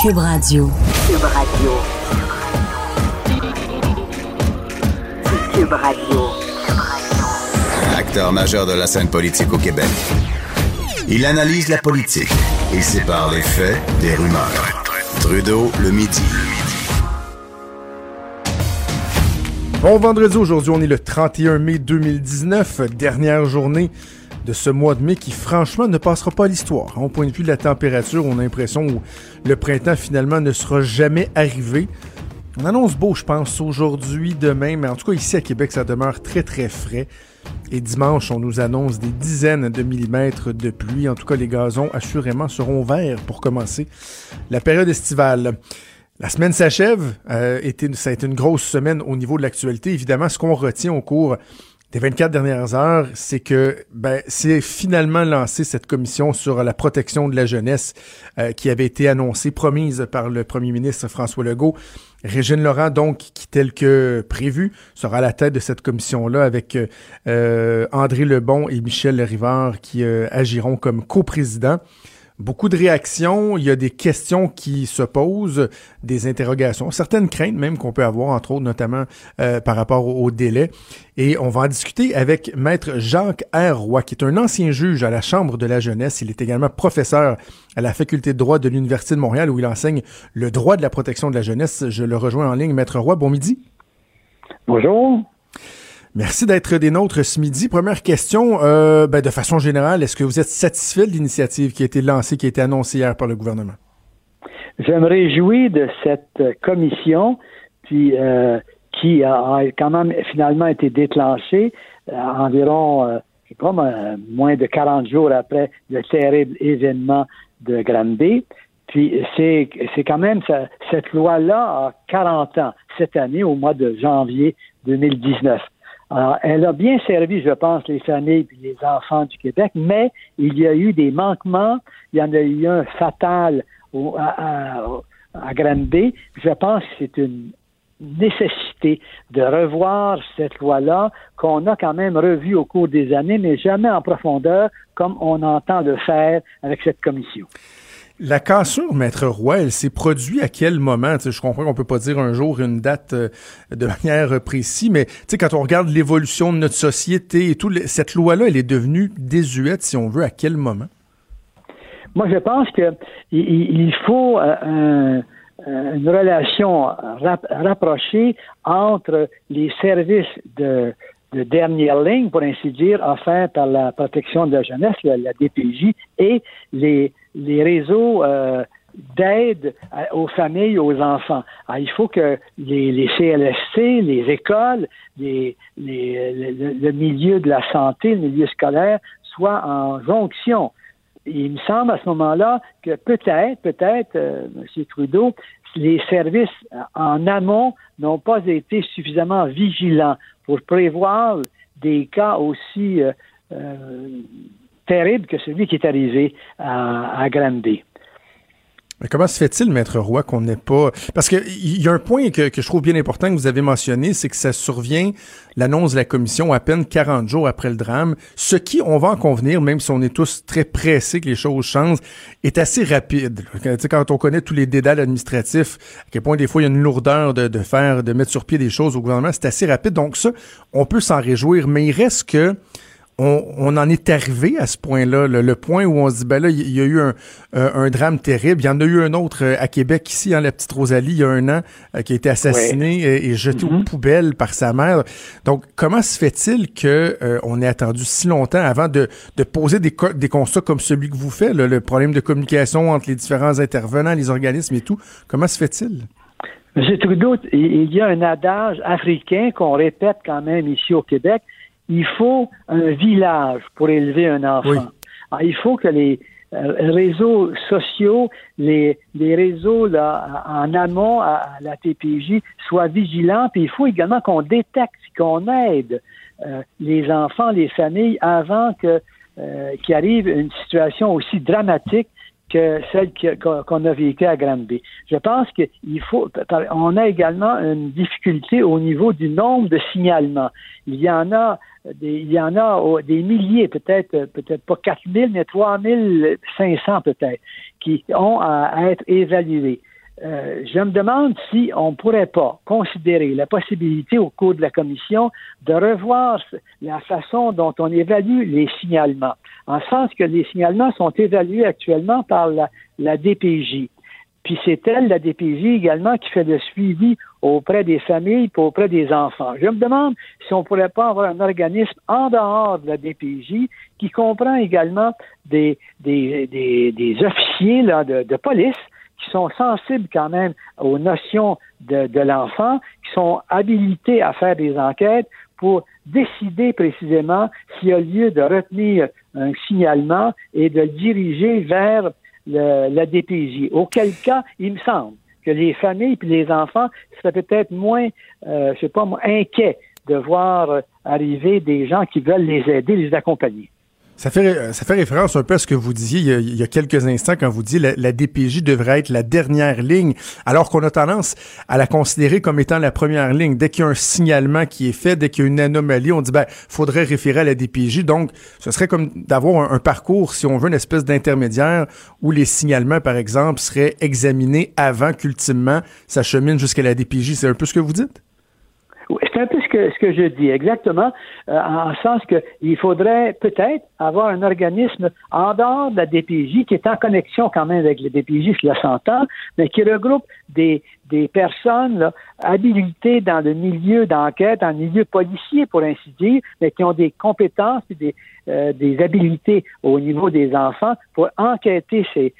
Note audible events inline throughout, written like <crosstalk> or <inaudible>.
Cube Radio. Cube Radio. Cube Radio. Acteur majeur de la scène politique au Québec. Il analyse la politique et sépare les faits des rumeurs. Trudeau le midi. Bon vendredi aujourd'hui, on est le 31 mai 2019, dernière journée de ce mois de mai qui franchement ne passera pas à l'histoire. Au point de vue de la température, on a l'impression que le printemps finalement ne sera jamais arrivé. On annonce beau, je pense, aujourd'hui, demain, mais en tout cas ici à Québec, ça demeure très très frais. Et dimanche, on nous annonce des dizaines de millimètres de pluie. En tout cas, les gazons, assurément, seront verts pour commencer la période estivale. La semaine s'achève. Euh, ça a été une grosse semaine au niveau de l'actualité. Évidemment, ce qu'on retient au cours des 24 dernières heures, c'est que ben, c'est finalement lancé cette commission sur la protection de la jeunesse euh, qui avait été annoncée, promise par le premier ministre François Legault. Régine Laurent, donc, qui, tel que prévu, sera à la tête de cette commission-là avec euh, André Lebon et Michel Rivard qui euh, agiront comme coprésidents. Beaucoup de réactions, il y a des questions qui se posent, des interrogations, certaines craintes même qu'on peut avoir, entre autres, notamment euh, par rapport au, délai. Et on va en discuter avec Maître Jacques R. Qui est un ancien juge à la Chambre de la jeunesse. Il est également professeur à la Faculté de droit de l'Université de Montréal, où il enseigne le droit de la protection de la jeunesse. Je le rejoins en ligne. Maître Roy, bon midi. Bonjour. Merci d'être des nôtres ce midi. Première question, euh, ben, de façon générale, est-ce que vous êtes satisfait de l'initiative qui a été lancée, qui a été annoncée hier par le gouvernement? Je me réjouis de cette commission puis, euh, qui a, quand même finalement été déclenchée euh, environ, je sais pas, moins de 40 jours après le terrible événement de Granby. Puis c'est, c'est quand même cette loi-là a 40 ans cette année au mois de janvier 2019. Alors, elle a bien servi, je pense, les familles et les enfants du Québec, mais il y a eu des manquements. Il y en a eu un fatal au, à, à, Granby. Je pense que c'est une nécessité de revoir cette loi-là qu'on a quand même revue au cours des années, mais jamais en profondeur comme on entend le faire avec cette commission. La cassure, Maître Roy, elle s'est produite à quel moment? je comprends qu'on peut pas dire un jour une date euh, de manière précise, mais quand on regarde l'évolution de notre société et tout, cette loi-là, elle est devenue désuète, si on veut, à quel moment? Moi, je pense que il faut euh, une relation rapprochée entre les services de, dernière ligne, pour ainsi dire, offerts par la protection de la jeunesse, la DPJ, et les les réseaux euh, d'aide aux familles, aux enfants. il faut que les, les, CLSC, les écoles, les, le, milieu de la santé, le milieu scolaire soient en jonction. Il me semble à ce moment-là que peut-être, peut-être, euh, M. Trudeau, les services en amont n'ont pas été suffisamment vigilants pour prévoir des cas aussi euh, terrible que celui qui est arrivé à, à Granby. Mais comment se fait-il, Maître Roy, qu'on n'ait pas... Parce qu'il y a un point que, je trouve bien important que vous avez mentionné, c'est que ça survient, l'annonce de la commission, à peine 40 jours après le drame, ce qui, on va en convenir, même si on est tous très pressés que les choses changent, est assez rapide. Quand on connaît tous les dédales administratifs, à quel point des fois il y a une lourdeur de, de faire, de mettre sur pied des choses au gouvernement, c'est assez rapide. Donc ça, on peut s'en réjouir, mais il reste que on, en est arrivé à ce point-là, le, point où on se dit, ben là, il y, a eu un, drame terrible. Il y en a eu un autre euh, à Québec, ici, en la petite Rosalie, il y a un an, euh, qui a été assassiné et, jeté aux mm-hmm. poubelles par sa mère. Donc, comment se fait-il que euh, on ait attendu si longtemps avant de, poser des, des constats comme celui que vous faites, le problème de communication entre les différents intervenants, les organismes et tout? Comment se fait-il? M. Trudeau, il y a un adage africain qu'on répète quand même ici au Québec, il faut un village pour élever un enfant. il faut que les, réseaux sociaux, les, les réseaux là, en amont à, la TPJ soient vigilants. Puis il faut également qu'on détecte, qu'on aide les enfants, les familles avant que qu'il arrive une situation aussi dramatique que celle qu'on a vécue à Granby. Je pense qu'il faut, on a également une difficulté au niveau du nombre de signalements. Il y en a des, il y en a des milliers, peut-être, peut-être pas 4000, mais 3500 peut-être, qui ont à être évalués. Euh, je me demande si on ne pourrait pas considérer la possibilité au cours de la commission de revoir la façon dont on évalue les signalements, en sens que les signalements sont évalués actuellement par la, DPJ. Puis c'est elle, la DPJ également, qui fait le suivi auprès des familles et auprès des enfants. Je me demande si on ne pourrait pas avoir un organisme en dehors de la DPJ qui comprend également des, des, des, officiers là, de, de police qui sont sensibles quand même aux notions de, l'enfant, qui sont habilités à faire des enquêtes pour décider précisément s'il y a lieu de retenir un signalement et de le diriger vers la DPJ. Auquel cas, il me semble que les familles et les enfants seraient peut-être moins, euh, je sais pas, inquiets de voir arriver des gens qui veulent les aider, les accompagner. Ça fait, ça fait référence un peu à ce que vous disiez il y a, quelques instants quand vous disiez la, la DPJ devrait être la dernière ligne, alors qu'on a tendance à la considérer comme étant la première ligne. Dès qu'il y a un signalement qui est fait, dès qu'il y a une anomalie, on dit ben faudrait référer à la DPJ. Donc, ce serait comme d'avoir un, parcours, si on veut, une espèce d'intermédiaire où les signalements, par exemple, seraient examinés avant qu'ultimement ça chemine jusqu'à la DPJ. C'est un peu ce que vous dites? C'est un peu ce que, ce que je dis, exactement, euh, en sens qu'il faudrait peut-être avoir un organisme en dehors de la DPJ qui est en connexion quand même avec le DPJ, cela s'entend, mais qui regroupe des, des personnes habilitées dans le milieu d'enquête, le milieu policier, pour ainsi dire, mais qui ont des compétences et des, euh, des habilités au niveau des enfants pour enquêter ces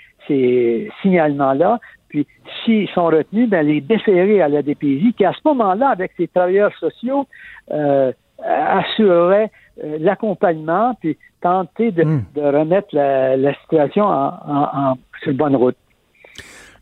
signalements-là, puis, s'ils sont retenus, ben, les déférer à la DPJ, qui à ce moment-là, avec ses travailleurs sociaux, euh, assurerait euh, l'accompagnement, puis tenter de, hmm. remettre la, situation en, sur bonne route.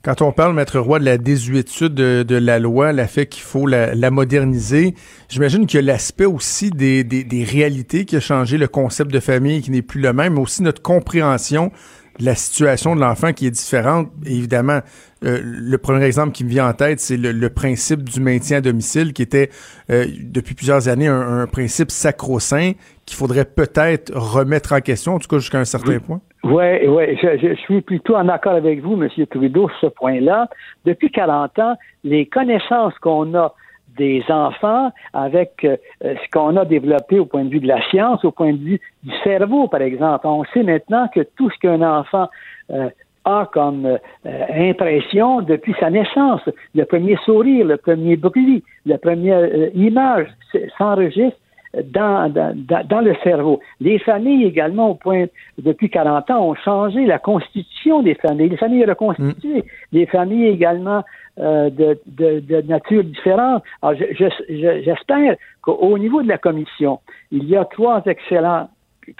Quand on parle, Maître Roy, de la désuétude de, la loi, la fait qu'il faut la, moderniser, j'imagine qu'il y a l'aspect aussi des, des, réalités qui a changé, le concept de famille qui n'est plus le même, mais aussi notre compréhension la situation de l'enfant qui est différente. évidemment, euh, le premier exemple qui me vient en tête, c'est le, principe du maintien à domicile, qui était euh, depuis plusieurs années un, principe sacro-saint qu'il faudrait peut-être remettre en question, en tout cas jusqu'à un certain point. Oui, oui, je, je, suis plutôt en accord avec vous, M. Trudeau, sur ce point-là. Depuis 40 ans, les connaissances qu'on a des enfants avec euh, ce qu'on a développé au point de vue de la science, au point de vue du cerveau, par exemple. On sait maintenant que tout ce qu'un enfant euh, a comme euh, impression depuis sa naissance, le premier sourire, le premier bruit, la première image s'enregistre dans, dans, dans, le cerveau. Les familles également, au point depuis 40 ans, ont changé la constitution des familles. Les familles reconstituées. Mm. Les familles également euh, de, de, de, nature différente. Alors, j'espère qu'au niveau de la commission, il y a trois excellents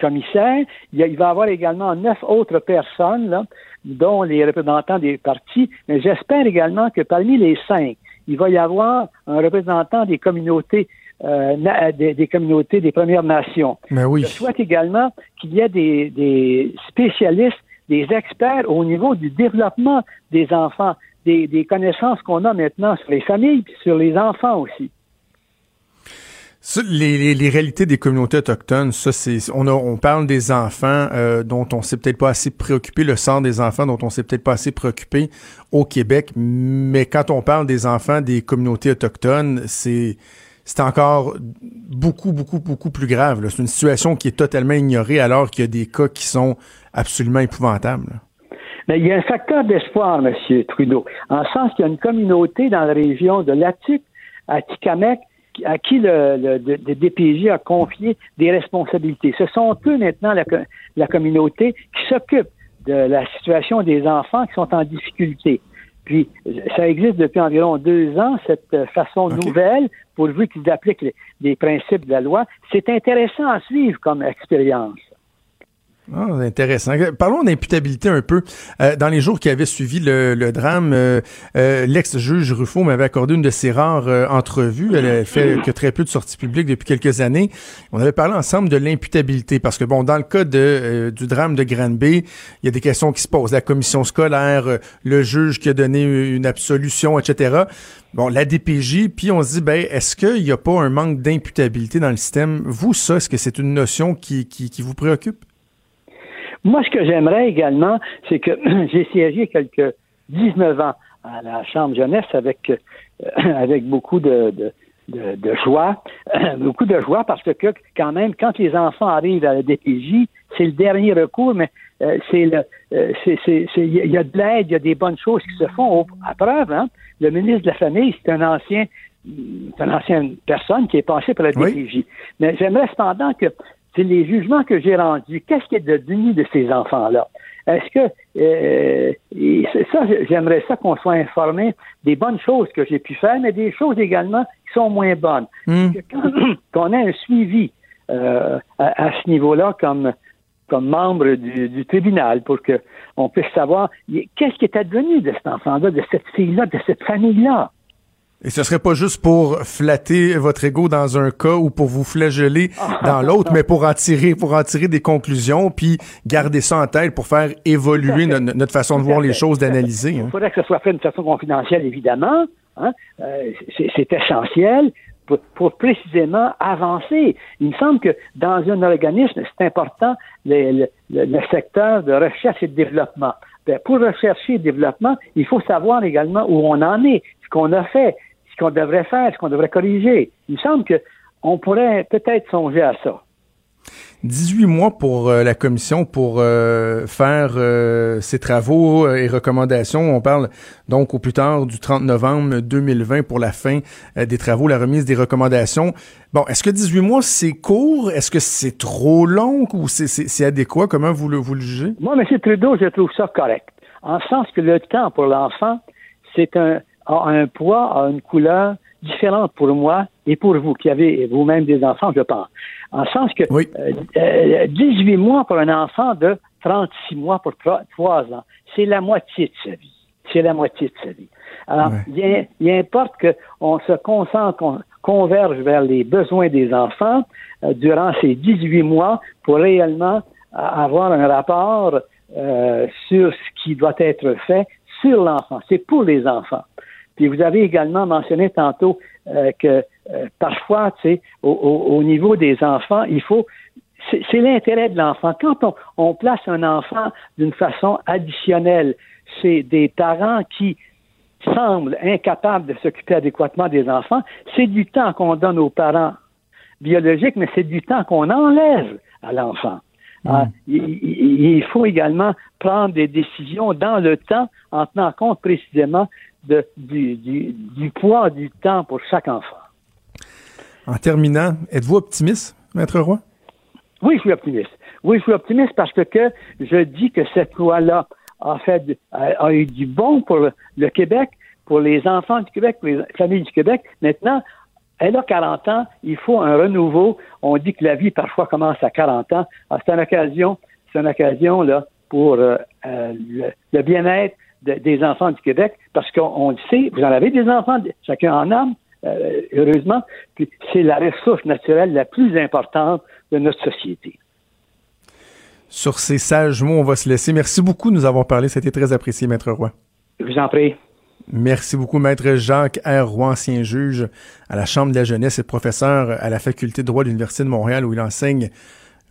commissaires. Il, y a, il va y avoir également neuf autres personnes, là, dont les représentants des partis, mais j'espère également que parmi les cinq, il va y avoir un représentant des communautés euh, des, communautés des Premières Nations. Mais oui. Je souhaite également qu'il y ait des, des, spécialistes, des experts au niveau du développement des enfants, des, connaissances qu'on a maintenant sur les familles et sur les enfants aussi. Les, réalités des communautés autochtones, ça c'est on, on parle des enfants euh, dont on s'est peut-être pas assez préoccupé, le sort des enfants dont on s'est peut-être pas assez préoccupé au Québec, mais quand on parle des enfants des communautés autochtones, c'est c'est encore beaucoup, beaucoup, beaucoup plus grave. C'est une situation qui est totalement ignorée alors qu'il y a des cas qui sont absolument épouvantables. Mais il y a un facteur d'espoir, M. Trudeau, en sens qu'il y a une communauté dans la région de Latic, à Tikamek, à qui le, DPJ a confié des responsabilités. Ce sont eux maintenant la, la communauté qui s'occupe de la situation des enfants qui sont en difficulté. Puis, ça existe depuis environ deux ans, cette façon nouvelle, pourvu qu'ils appliquent les, principes de la loi. C'est intéressant à suivre comme expérience. Ah, intéressant. Parlons d'imputabilité un peu. Euh, dans les jours qui avaient suivi le, drame, euh, euh, l'ex-juge Ruffo m'avait accordé une de ses rares entrevues. Elle a fait que très peu de sorties publiques depuis quelques années. On avait parlé ensemble de l'imputabilité parce que, bon, dans le cas de, du drame de Granby, il y a des questions qui se posent. La commission scolaire, le juge qui a donné une absolution, etc. Bon, la DPJ, puis on se dit, ben, est-ce qu'il n'y a pas un manque d'imputabilité dans le système? Vous, ça, est-ce que c'est une notion qui, qui, qui vous préoccupe? Moi, ce que j'aimerais également, c'est que <clears throat> j'ai siégé quelques 19 ans à la Chambre jeunesse avec, euh, <clears throat> avec beaucoup de, de, joie, <clears throat> beaucoup de joie parce que quand même, quand les enfants arrivent à la DPJ, c'est le dernier recours, mais euh, c'est le, euh, il y a de l'aide, il y a des bonnes choses qui se font. à preuve, hein, le ministre de la Famille, c'est un ancien, c'est une ancienne personne qui est passée par la DPJ. Mais j'aimerais cependant que c'est les jugements que j'ai rendus. Qu'est-ce qui est devenu de ces enfants-là? Est-ce que euh, ça, j'aimerais ça qu'on soit informé des bonnes choses que j'ai pu faire, mais des choses également qui sont moins bonnes. Hmm. <clears throat> Qu'on ait un suivi euh, à, ce niveau-là comme comme membre du, du tribunal pour qu'on puisse savoir qu'est-ce qui est advenu de cet enfant-là, de cette fille-là, de cette famille-là? Et ce serait pas juste pour flatter votre ego dans un cas ou pour vous flageller dans l'autre, mais pour en tirer, pour en tirer des conclusions, puis garder ça en tête pour faire évoluer notre façon de voir les choses, d'analyser. Il hein. faudrait que ce soit fait de façon confidentielle, évidemment. Hein. Euh, c'est essentiel pour, précisément avancer. Il me semble que dans un organisme, c'est important le, secteur de recherche et de développement. Ben, pour rechercher et développement, il faut savoir également où on en est, ce qu'on a fait, ce qu'on devrait faire, ce qu'on devrait corriger. Il me semble qu'on pourrait peut-être songer à ça. 18 mois pour euh, la commission pour euh, faire euh, ses travaux et recommandations. On parle donc au plus tard du 30 novembre 2020 pour la fin des travaux, la remise des recommandations. Bon, est-ce que 18 mois, c'est court? Est-ce que c'est trop long ou c'est adéquat? Comment vous le, vous le jugez? Moi, M. Trudeau, je trouve ça correct. En sens que le temps pour l'enfant, c'est un, a un poids, a une couleur différente pour moi et pour vous qui avez vous-même des enfants, je pense. En sens que 18 euh, mois pour un enfant de 36 mois pour 3, ans, c'est la moitié de sa vie. C'est la moitié de sa vie. Alors, il, importe qu'on se concentre, qu'on converge vers les besoins des enfants euh, durant ces 18 mois pour réellement avoir un rapport euh, sur ce qui doit être fait sur l'enfant. C'est pour les enfants. Puis vous avez également mentionné tantôt euh, que euh, parfois, tu sais, au, niveau des enfants, il faut c'est l'intérêt de l'enfant. Quand on, on, place un enfant d'une façon additionnelle, c'est des parents qui semblent incapables de s'occuper adéquatement des enfants, c'est du temps qu'on donne aux parents biologiques, mais c'est du temps qu'on enlève à l'enfant. Mm. Ah, il, faut également prendre des décisions dans le temps en tenant compte précisément du, poids du temps pour chaque enfant. En terminant, êtes-vous optimiste, Maître Roy? Oui, je suis optimiste. Oui, je suis optimiste parce que, je dis que cette loi-là a, fait, a, eu du bon pour le, Québec, pour les enfants du Québec, pour les familles du Québec. Maintenant, elle a 40 ans, il faut un renouveau. On dit que la vie parfois commence à 40 ans. Ah, c'est une occasion, c'est une occasion là pour euh, euh, le bien-être des enfants du Québec, parce qu'on le sait, vous en avez des enfants, chacun en âme, euh, heureusement, puis c'est la ressource naturelle la plus importante de notre société. Sur ces sages mots, on va se laisser. Merci beaucoup de nous avoir parlé. C'était très apprécié, Maître Roy. Je vous en prie. Merci beaucoup, Maître Jacques R. Roy, ancien juge à la Chambre de la jeunesse et professeur à la Faculté de droit de l'Université de Montréal, où il enseigne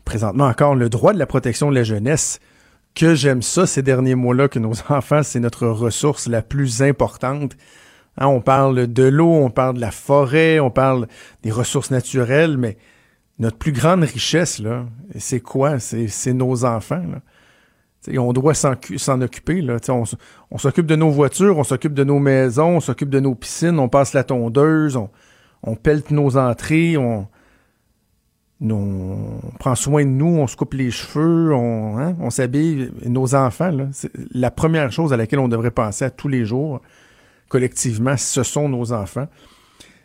présentement encore le droit de la protection de la jeunesse que j'aime ça ces derniers mois-là, que nos <laughs> enfants, c'est notre ressource la plus importante. Hein, on parle de l'eau, on parle de la forêt, on parle des ressources naturelles, mais notre plus grande richesse, là, c'est quoi? C'est nos enfants. Là. on doit s'en occuper. On s'occupe de nos voitures, on s'occupe de nos maisons, on s'occupe de nos piscines, on passe la tondeuse, on, on pelte nos entrées, on, on prend soin de nous, on se coupe les cheveux, on, hein, s'habille. Nos enfants, la première chose à laquelle on devrait penser à tous les jours, collectivement, ce sont nos enfants.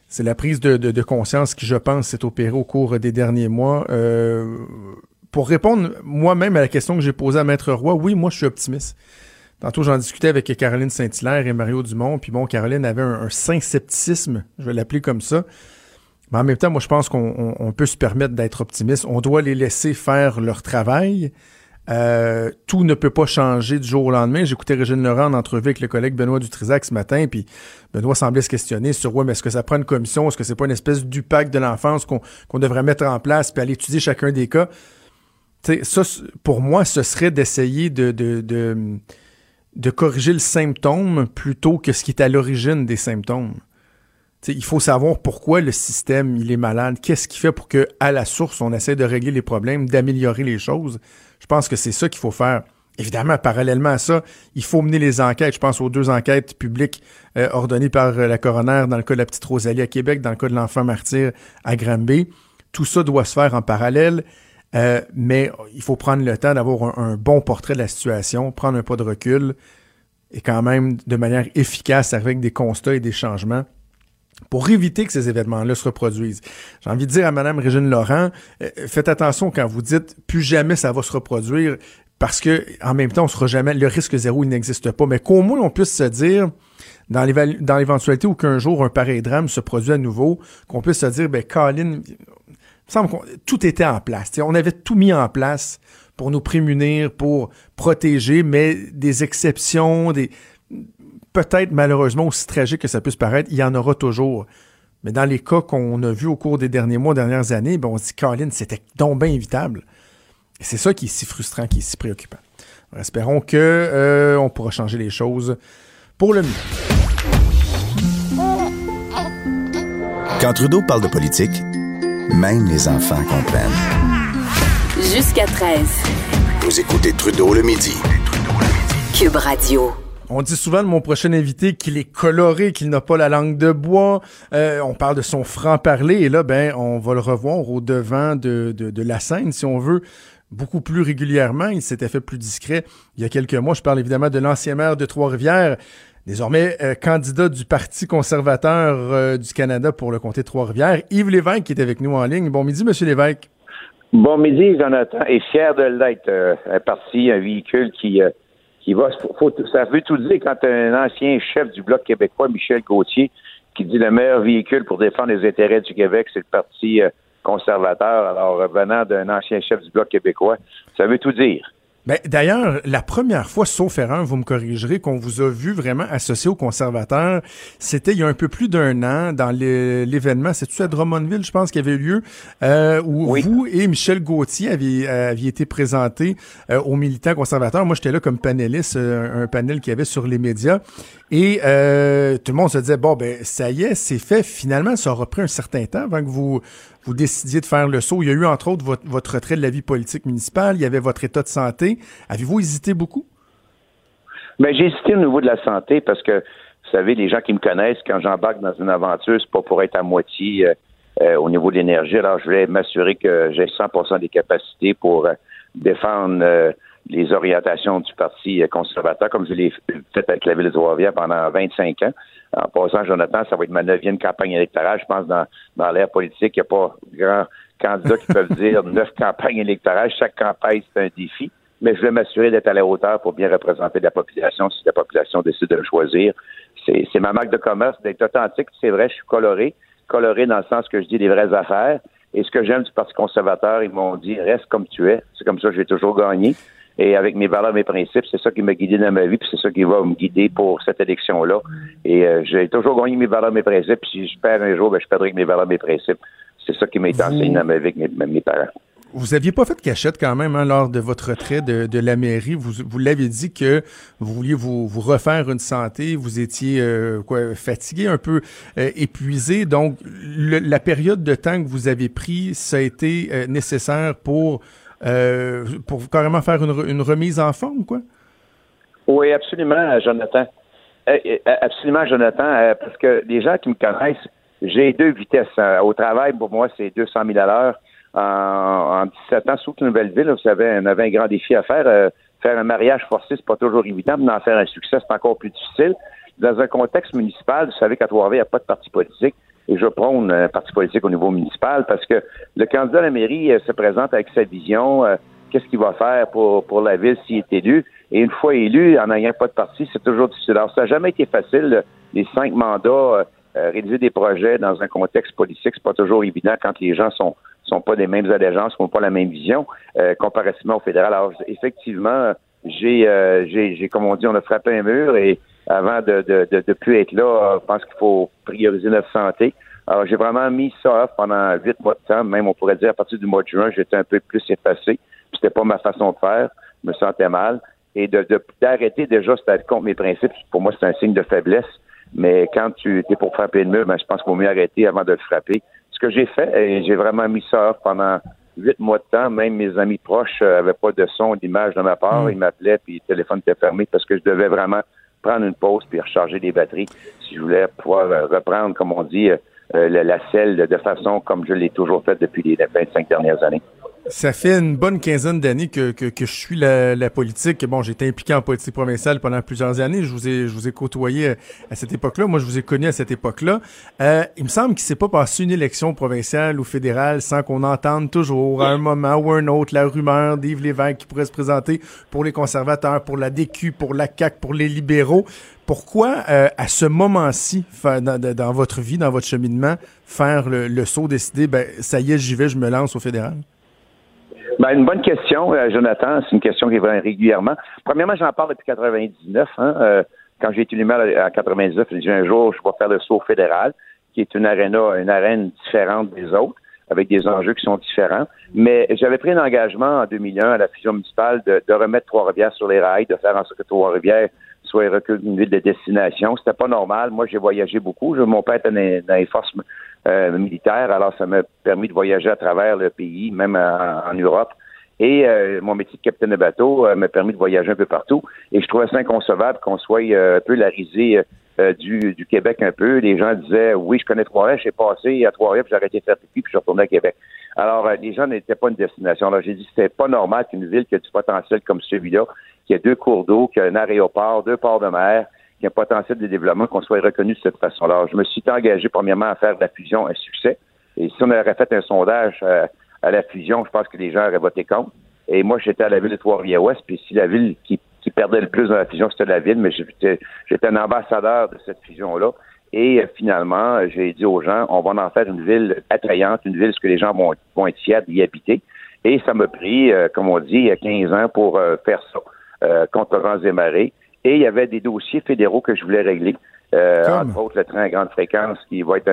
C'est la prise de, conscience qui, je pense, s'est opérée au cours des derniers mois. Euh, pour répondre moi-même à la question que j'ai posée à Maître Roy, oui, moi, je suis optimiste. Tantôt, j'en discutais avec Caroline Saint-Hilaire et Mario Dumont. Puis bon, Caroline avait un, saint scepticisme, je vais l'appeler comme ça. Mais en même temps, moi, je pense qu'on peut se permettre d'être optimiste. On doit les laisser faire leur travail. Euh, tout ne peut pas changer du jour au lendemain. J'écoutais Régine Laurent en entrevue avec le collègue Benoît Dutrisac ce matin, puis Benoît semblait se questionner sur ouais, mais est-ce que ça prend une commission, est-ce que c'est pas une espèce du pacte de l'enfance qu'on devrait mettre en place puis aller étudier chacun des cas? sais, ça, pour moi, ce serait d'essayer de, de, de, de corriger le symptôme plutôt que ce qui est à l'origine des symptômes. Il faut savoir pourquoi le système il est malade, qu'est-ce qui fait pour que à la source on essaie de régler les problèmes, d'améliorer les choses? Je pense que c'est ça qu'il faut faire. Évidemment, parallèlement à ça, il faut mener les enquêtes. Je pense aux deux enquêtes publiques euh, ordonnées par euh, la coroner dans le cas de la petite Rosalie à Québec, dans le cas de l'enfant martyr à Granby. Tout ça doit se faire en parallèle, euh, mais il faut prendre le temps d'avoir un, bon portrait de la situation, prendre un pas de recul et quand même de manière efficace avec des constats et des changements pour éviter que ces événements-là se reproduisent. J'ai envie de dire à Mme Régine Laurent, euh, faites attention quand vous dites plus jamais ça va se reproduire, parce que en même temps, on sera jamais, le risque zéro, il n'existe pas. Mais qu'au moins on puisse se dire, dans l'éventualité où qu'un jour un pareil drame se produit à nouveau, qu'on puisse se dire, ben Colin, il semble que tout était en place. on avait tout mis en place pour nous prémunir, pour protéger, mais des exceptions, des, peut-être malheureusement, aussi tragique que ça puisse paraître, il y en aura toujours. Mais dans les cas qu'on a vus au cours des derniers mois, dernières années, ben on se dit, Colin, c'était donc bien évitable. Et c'est ça qui est si frustrant, qui est si préoccupant. espérons que euh, on pourra changer les choses pour le mieux. Quand Trudeau parle de politique, même les enfants comprennent. Jusqu'à 13. Vous écoutez Trudeau le midi. Cube Radio. On dit souvent de mon prochain invité qu'il est coloré, qu'il n'a pas la langue de bois. Euh, on parle de son franc-parler et là, ben, on va le revoir au devant de, de, la scène, si on veut, beaucoup plus régulièrement. Il s'était fait plus discret il y a quelques mois. Je parle évidemment de l'ancien maire de Trois-Rivières, désormais euh, candidat du Parti conservateur euh, du Canada pour le comté de Trois-Rivières, Yves Lévesque, qui est avec nous en ligne. Bon midi, Monsieur Lévesque. Bon midi, Jonathan, et fier de l'être. un parti, un véhicule qui qui va. Faut, ça veut tout dire quand un ancien chef du Bloc québécois, Michel Gauthier, qui dit le meilleur véhicule pour défendre les intérêts du Québec, c'est le Parti euh, conservateur. Alors, venant d'un ancien chef du Bloc québécois, ça veut tout dire. Ben, D'ailleurs, la première fois, sauf erreur, vous me corrigerez, qu'on vous a vu vraiment associé aux conservateurs, c'était il y a un peu plus d'un an dans l'événement, c'est-tu à Drummondville, je pense, qu'il y avait eu lieu, euh, où vous et Michel Gauthier aviez, aviez été présentés euh, aux militants conservateurs. Moi, j'étais là comme panéliste, euh, un, panel qu'il y avait sur les médias. Et euh, tout le monde se disait, bon, ben ça y est, c'est fait. Finalement, ça aura pris un certain temps avant que vous vous décidiez de faire le saut. Il y a eu, entre autres, votre, retrait de la vie politique municipale. Il y avait votre état de santé. Avez-vous hésité beaucoup? Ben, j'ai hésité au niveau de la santé parce que, vous savez, les gens qui me connaissent, quand j'embarque dans une aventure, c'est pas pour être à moitié euh, euh, au niveau de l'énergie. Alors, je voulais m'assurer que j'ai 100% des capacités pour euh, défendre les orientations du Parti conservateur, comme je l'ai fait avec la Ville de trois pendant 25 ans. En passant, Jonathan, ça va être ma neuvième campagne électorale. Je pense dans, dans l'ère politique, il n'y a pas grand candidat qui peuvent <laughs> dire neuf campagnes électorales. Chaque campagne, c'est un défi. Mais je vais m'assurer d'être à la hauteur pour bien représenter la population si la population décide de le choisir. C'est ma marque de commerce d'être authentique. C'est vrai, je suis coloré. Coloré dans le sens que je dis des vraies affaires. Et ce que j'aime du Parti conservateur, ils m'ont dit reste comme tu es. C'est comme ça que j'ai toujours gagné. Et avec mes valeurs, mes principes, c'est ça qui m'a guidé dans ma vie, puis c'est ça qui va me guider pour cette élection-là. Et euh, j'ai toujours gagné mes valeurs, mes principes. Puis si je perds un jour, ben, je perdrai avec mes valeurs, mes principes. C'est ça qui m'a été enseigné dans ma vie avec mes, parents. Vous aviez pas fait de cachette quand même hein, lors de votre retrait de, la mairie. Vous, vous l'avez dit que vous vouliez vous, refaire une santé, vous étiez euh, quoi, fatigué, un peu euh, épuisé. Donc, la période de temps que vous avez pris, ça a été nécessaire pour euh, pour carrément faire une, remise en forme, quoi? Oui, absolument, Jonathan. Euh, euh, absolument, Jonathan, parce que les gens qui me connaissent, j'ai deux vitesses. Au travail, pour moi, c'est 200 000 à l'heure. En, 17 ans, sous une nouvelle ville, vous savez, on avait un grand défi à faire. faire un mariage forcé, c'est pas toujours évident, mais d'en faire un succès, c'est encore plus difficile. Dans un contexte municipal, vous savez qu'à Trois-Rivières, il n'y a pas de parti politique. Et je prône un parti politique au niveau municipal parce que le candidat à la mairie se présente avec sa vision, qu'est-ce qu'il va faire pour, pour la ville s'il est élu. Et une fois élu, en n'ayant pas de parti, c'est toujours difficile. Alors, ça n'a jamais été facile, les cinq mandats, réaliser des projets dans un contexte politique, c'est pas toujours évident quand les gens sont sont pas des mêmes allégeances, n'ont pas la même vision, euh, comparativement au fédéral. Alors, effectivement, j'ai, euh, j'ai, j'ai, comme on dit, on a frappé un mur et avant de, de, de, de plus être là, je pense qu'il faut prioriser notre santé. Alors, j'ai vraiment mis ça off pendant huit mois de temps. Même, on pourrait dire, à partir du mois de juin, j'étais un peu plus effacé. C'était pas ma façon de faire. Je me sentais mal. Et de, d'arrêter déjà, c'était contre mes principes. Pour moi, c'est un signe de faiblesse. Mais quand tu es pour frapper le mur, ben, je pense qu'il vaut mieux arrêter avant de le frapper ce que j'ai fait, et j'ai vraiment mis ça pendant huit mois de temps. Même mes amis proches n'avaient pas de son, d'image de ma part. Mm. Ils m'appelaient, puis le téléphone était fermé parce que je devais vraiment prendre une pause puis recharger des batteries si je voulais pouvoir euh, reprendre, comme on dit, euh, la, la selle de façon comme je l'ai toujours fait depuis les 25 dernières années. Ça fait une bonne quinzaine d'années que, que, que, je suis la, la politique. Bon, j'ai été impliqué en politique provinciale pendant plusieurs années. Je vous ai, je vous ai côtoyé à cette époque-là. Moi, je vous ai connu à cette époque-là. Euh, il me semble qu'il s'est pas passé une élection provinciale ou fédérale sans qu'on entende toujours à un moment ou un autre la rumeur d'Yves Lévesque qui pourrait se présenter pour les conservateurs, pour la DQ, pour la CAQ, pour les libéraux. Pourquoi, euh, à ce moment-ci, dans, dans, votre vie, dans votre cheminement, faire le, le saut, décider, ben, ça y est, j'y vais, je me lance au fédéral? Ben, une bonne question, euh, Jonathan. C'est une question qui revient régulièrement. Premièrement, j'en parle depuis 99. Hein, euh, quand j'ai été élu maire à 99, j'ai dit un jour, je vais faire le saut fédéral, qui est une aréna, une arène différente des autres, avec des enjeux qui sont différents. Mais j'avais pris un engagement en 2001 à la fusion municipale de, de remettre Trois-Rivières sur les rails, de faire en sorte que Trois-Rivières soit une ville de destination. C'était pas normal. Moi, j'ai voyagé beaucoup. mon père était dans, les forces euh, militaires, alors ça m'a permis de voyager à travers le pays, même en, Europe. Et euh, mon métier de capitaine de bateau euh, m'a permis de voyager un peu partout. Et je trouvais ça inconcevable qu'on soit un peu la risée du, du, Québec un peu. Les gens disaient oui, je connais Trois-Rivières, j'ai passé à Trois-Rivières, puis j'ai arrêté de faire pipi, puis je suis retourné à Québec. Alors, les gens n'étaient pas une destination. Alors, j'ai dit c'était pas normal qu'une ville qui a du potentiel comme celui-là qu'il y a deux cours d'eau, qu'il y a un aéroport, deux ports de mer, qu'il y a un potentiel de développement, qu'on soit reconnu de cette façon-là. Je me suis engagé premièrement à faire de la fusion un succès. Et si on avait fait un sondage euh, à, la fusion, je pense que les gens auraient voté contre. Et moi, j'étais à la ville de Trois-Rivières-Ouest, puis si la ville qui, perdait le plus dans la fusion, c'était la ville, mais j'étais un ambassadeur de cette fusion-là. Et euh, finalement, j'ai dit aux gens, on va en faire une ville attrayante, une ville où les gens vont, être fiers d'y habiter. Et ça m'a pris, euh, comme on dit, il y a 15 ans pour faire ça contre vents et marées. Et il y avait des dossiers fédéraux que je voulais régler. Euh, entre autres, le train à grande fréquence qui va être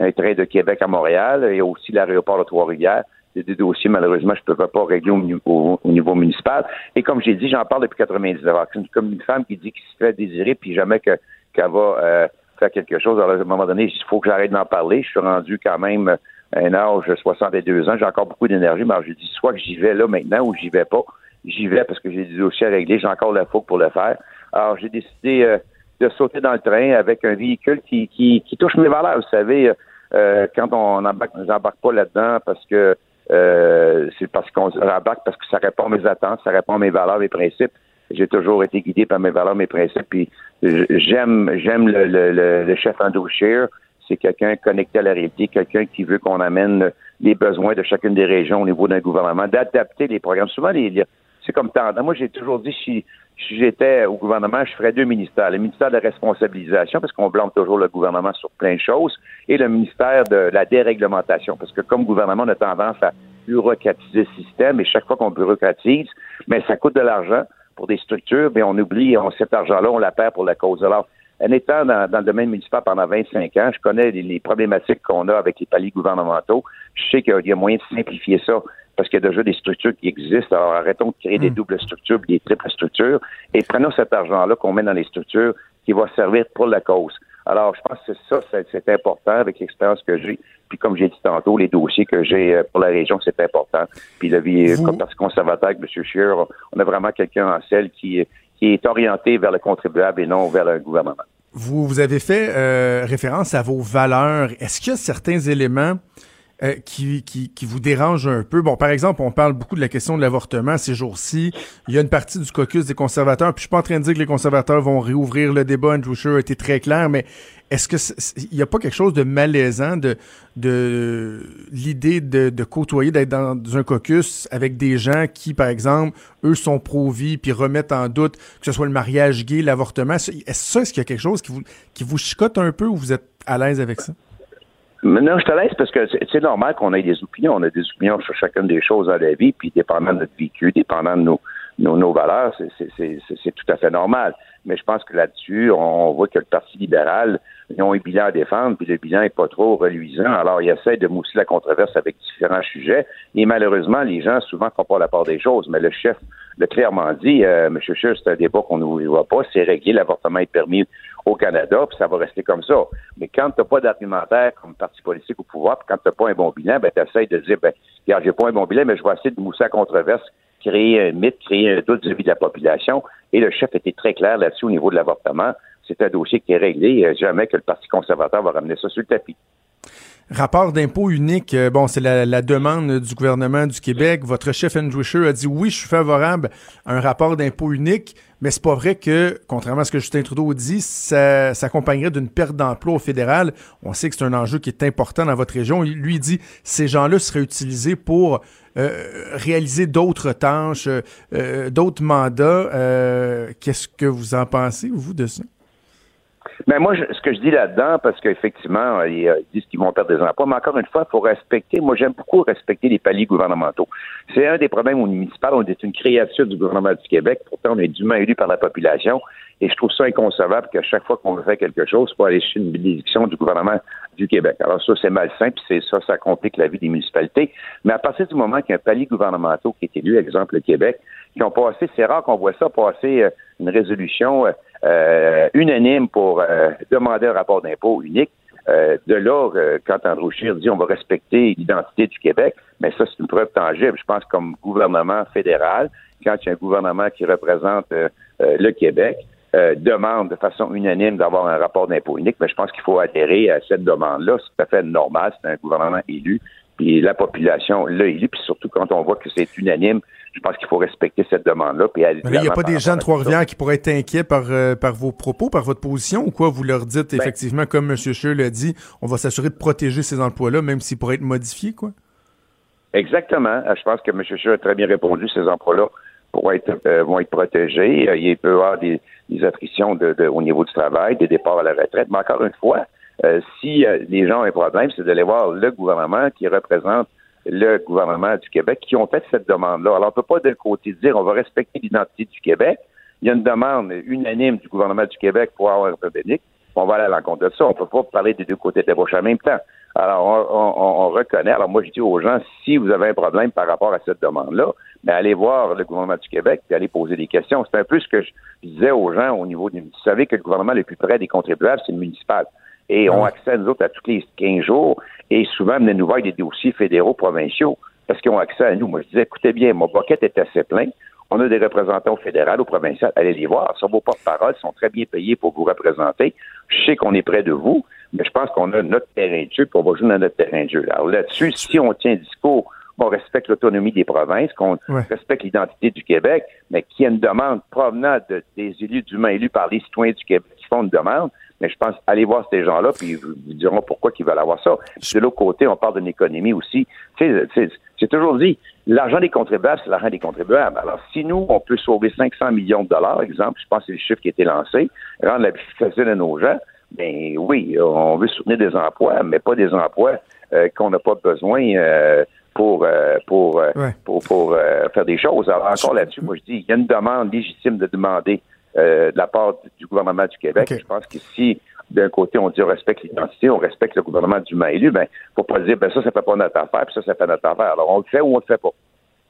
un, train de Québec à Montréal et aussi l'aéroport de Trois-Rivières. C'est des dossiers, malheureusement, je ne peux pas régler au, niveau municipal. Et comme j'ai dit, j'en parle depuis 99. C'est comme une femme qui dit qu'il se fait désirer, puis jamais qu'elle va euh, faire quelque chose. Alors, à un moment donné, il faut que j'arrête d'en parler. Je suis rendu quand même à un âge de 62 ans. J'ai encore beaucoup d'énergie, mais je dis soit que j'y vais là maintenant ou j'y vais pas j'y vais parce que j'ai des dossiers à régler, j'ai encore la fougue pour le faire. Alors, j'ai décidé euh, de sauter dans le train avec un véhicule qui, qui, qui touche mes valeurs. Vous savez, euh, quand on embarque, j'embarque pas là-dedans parce que euh, c'est parce qu'on embarque parce que ça répond à mes attentes, ça répond à mes valeurs, mes principes. J'ai toujours été guidé par mes valeurs, mes principes. Puis j'aime, j'aime le, le, le, chef Andrew Scheer. C'est quelqu'un connecté à la réalité, quelqu'un qui veut qu'on amène les besoins de chacune des régions au niveau d'un gouvernement, d'adapter les programmes. Souvent, les, c'est comme tant. Moi, j'ai toujours dit, si, si j'étais au gouvernement, je ferais deux ministères. Le ministère de la responsabilisation, parce qu'on blâme toujours le gouvernement sur plein de choses, et le ministère de la déréglementation, parce que comme gouvernement, on a tendance à bureaucratiser le système, et chaque fois qu'on bureaucratise, mais ça coûte de l'argent pour des structures, mais on oublie, on, cet argent-là, on la perd pour la cause. Alors, en étant dans, le domaine municipal pendant 25 ans, je connais les problématiques qu'on a avec les paliers gouvernementaux. Je sais qu'il y a moyen de simplifier ça parce qu'il y a déjà des structures qui existent. Alors arrêtons de créer des hmm. doubles structures, des triples structures, et prenons cet argent-là qu'on met dans les structures qui va servir pour la cause. Alors, je pense que ça, c'est important avec l'expérience que j'ai. Puis, comme j'ai dit tantôt, les dossiers que j'ai euh, pour la région, c'est important. Puis, la vie, comme parce conservateur avec M. Scheer, on a vraiment quelqu'un en selle qui, qui est orienté vers le contribuable et non vers le gouvernement. Vous, vous avez fait euh, référence à vos valeurs. Est-ce qu'il y a certains éléments euh, qui, qui, qui, vous dérange un peu? Bon, par exemple, on parle beaucoup de la question de l'avortement ces jours-ci. Il y a une partie du caucus des conservateurs, puis je suis pas en train de dire que les conservateurs vont réouvrir le débat. Andrew Scheer a été très clair, mais est-ce que il n'y a pas quelque chose de malaisant de, de l'idée de, de, côtoyer, d'être dans un caucus avec des gens qui, par exemple, eux sont pro-vie, puis remettent en doute que ce soit le mariage gay, l'avortement? Est-ce ça, est-ce qu'il y a quelque chose qui vous, qui vous chicote un peu ou vous êtes à l'aise avec ça? Non, je te laisse parce que c'est normal qu'on ait des opinions. On a des opinions sur chacune des choses dans la vie, puis dépendant de notre vécu, dépendant de nos, nos valeurs, c'est tout à fait normal. Mais je pense que là-dessus, on, voit que le Parti libéral, ils ont un bilan à défendre, puis le bilan n'est pas trop reluisant. Alors, ils essaient de mousser la controverse avec différents sujets. Et malheureusement, les gens souvent font pas la part des choses. Mais le chef l'a clairement dit, euh, M. Scheer, c'est un débat qu'on ne voit pas. C'est réglé, l'avortement est permis au Canada, puis ça va rester comme ça. Mais quand tu n'as pas d'argumentaire comme parti politique au pouvoir, puis quand tu n'as pas un bon bilan, ben, tu essaies de dire, ben, regarde, j'ai pas un bon bilan, mais je vais essayer de mousser la controverse, créer un mythe, créer un doute vis-à-vis de la population. Et le chef était très clair là-dessus au niveau de l'avortement. C'est un dossier qui est réglé. Euh, jamais que le Parti conservateur va ramener ça sur le tapis. Rapport d'impôt unique, euh, bon, c'est la, demande du gouvernement du Québec. Votre chef Andrew Scheer a dit oui, je suis favorable à un rapport d'impôt unique, mais c'est pas vrai que, contrairement à ce que Justin Trudeau dit, ça s'accompagnerait d'une perte d'emploi au fédéral. On sait que c'est un enjeu qui est important dans votre région. Lui dit ces gens-là seraient utilisés pour euh, réaliser d'autres tâches, d'autres mandats. Qu'est-ce que vous en pensez, vous, de ça? Mais moi, ce que je dis là-dedans, parce qu'effectivement, euh, ils, disent qu'ils vont perdre des emplois, mais encore une fois, il faut respecter. Moi, j'aime beaucoup respecter les paliers gouvernementaux. C'est un des problèmes au municipal. On est une créature du gouvernement du Québec. Pourtant, on est dûment élu par la population. Et je trouve ça inconcevable qu'à chaque fois qu'on veut faire quelque chose, il faut aller chercher une bénédiction du gouvernement du Québec. Alors ça, c'est malsain, puis c'est ça, ça complique la vie des municipalités. Mais à partir du moment qu'il y a un palier gouvernemental qui est élu, exemple le Québec, qui ont passé, c'est rare qu'on voit ça passer euh, une résolution euh, euh, unanime pour euh, demander un rapport d'impôt unique. Euh, de là, quand Andrew Scheer dit on va respecter l'identité du Québec, mais ça, c'est une preuve tangible. Je pense comme gouvernement fédéral, quand il y a un gouvernement qui représente le Québec, demande de façon unanime d'avoir un rapport d'impôt unique, mais je pense qu'il faut adhérer à cette demande-là. C'est tout à fait normal. C'est un gouvernement élu puis la population l'a élu, puis surtout quand on voit que c'est unanime, je pense qu'il faut respecter cette demande-là. Puis il n'y a pas des gens de Trois-Rivières qui pourraient être inquiets par, euh, par vos propos, par votre position, ou quoi? Vous leur dites ben effectivement, comme M. Scheer l'a dit, on va s'assurer de protéger ces emplois-là, même s'ils pourraient être modifiés, quoi? Exactement. Euh, je pense que M. Scheer a très bien répondu. Ces emplois-là être, euh, vont être protégés. Il peut y avoir des, des attritions de, au niveau du travail, des départs à la retraite. Mais encore une fois, euh, si les gens ont un problème, c'est d'aller voir le gouvernement qui représente le gouvernement du Québec qui ont fait cette demande-là. Alors, on ne peut pas d'un côté dire on va respecter l'identité du Québec. Il y a une demande unanime du gouvernement du Québec pour avoir un République. On va aller à l'encontre de ça. On ne peut pas parler des deux côtés de la bouche en même temps. Alors, on, reconnaît. Alors, moi, je dis aux gens, si vous avez un problème par rapport à cette demande-là, mais allez voir le gouvernement du Québec et allez poser des questions. C'est un peu ce que je disais aux gens au niveau du... Vous savez que le gouvernement le plus près des contribuables, c'est le municipal et ont accès à nous autres à tous les 15 jours et souvent venez nous voir des dossiers fédéraux, provinciaux parce qu'ils ont accès à nous. Moi, je disais, écoutez bien, mon bucket est assez plein. On a des représentants fédéraux, au provincial. Allez les voir. Ça vos porte-parole sont très bien payés pour vous représenter. Je sais qu'on est près de vous, mais je pense qu'on a notre terrain de jeu, puis on va jouer dans notre terrain de jeu. Alors là-dessus, si on tient un discours qu'on respecte l'autonomie des provinces, qu'on respecte l'identité du Québec, mais qu'il y a une demande provenant des élus, du élus par les citoyens du Québec qui font une demande, mais je pense, allez voir ces gens-là, puis ils vous diront pourquoi ils veulent avoir ça. De l'autre côté, on parle d'une économie aussi. C'est toujours dit, l'argent des contribuables, c'est l'argent des contribuables. Alors, si nous, on peut sauver 500 millions de dollars, exemple, je pense que c'est le chiffre qui a été lancé, rendre la vie facile à nos gens, ben oui, on veut soutenir des emplois, mais pas des emplois euh, qu'on n'a pas besoin euh, pour euh, pour, pour, pour faire des choses. Alors encore là-dessus, moi je dis, il y a une demande légitime de demander euh, de la part du gouvernement du Québec. Je pense que si d'un côté on dit on respecte l'identité, on respecte le gouvernement du élu, ben faut pas dire ben ça ça fait pas notre affaire, puis ça ça fait notre affaire. Alors on le fait ou on le fait pas.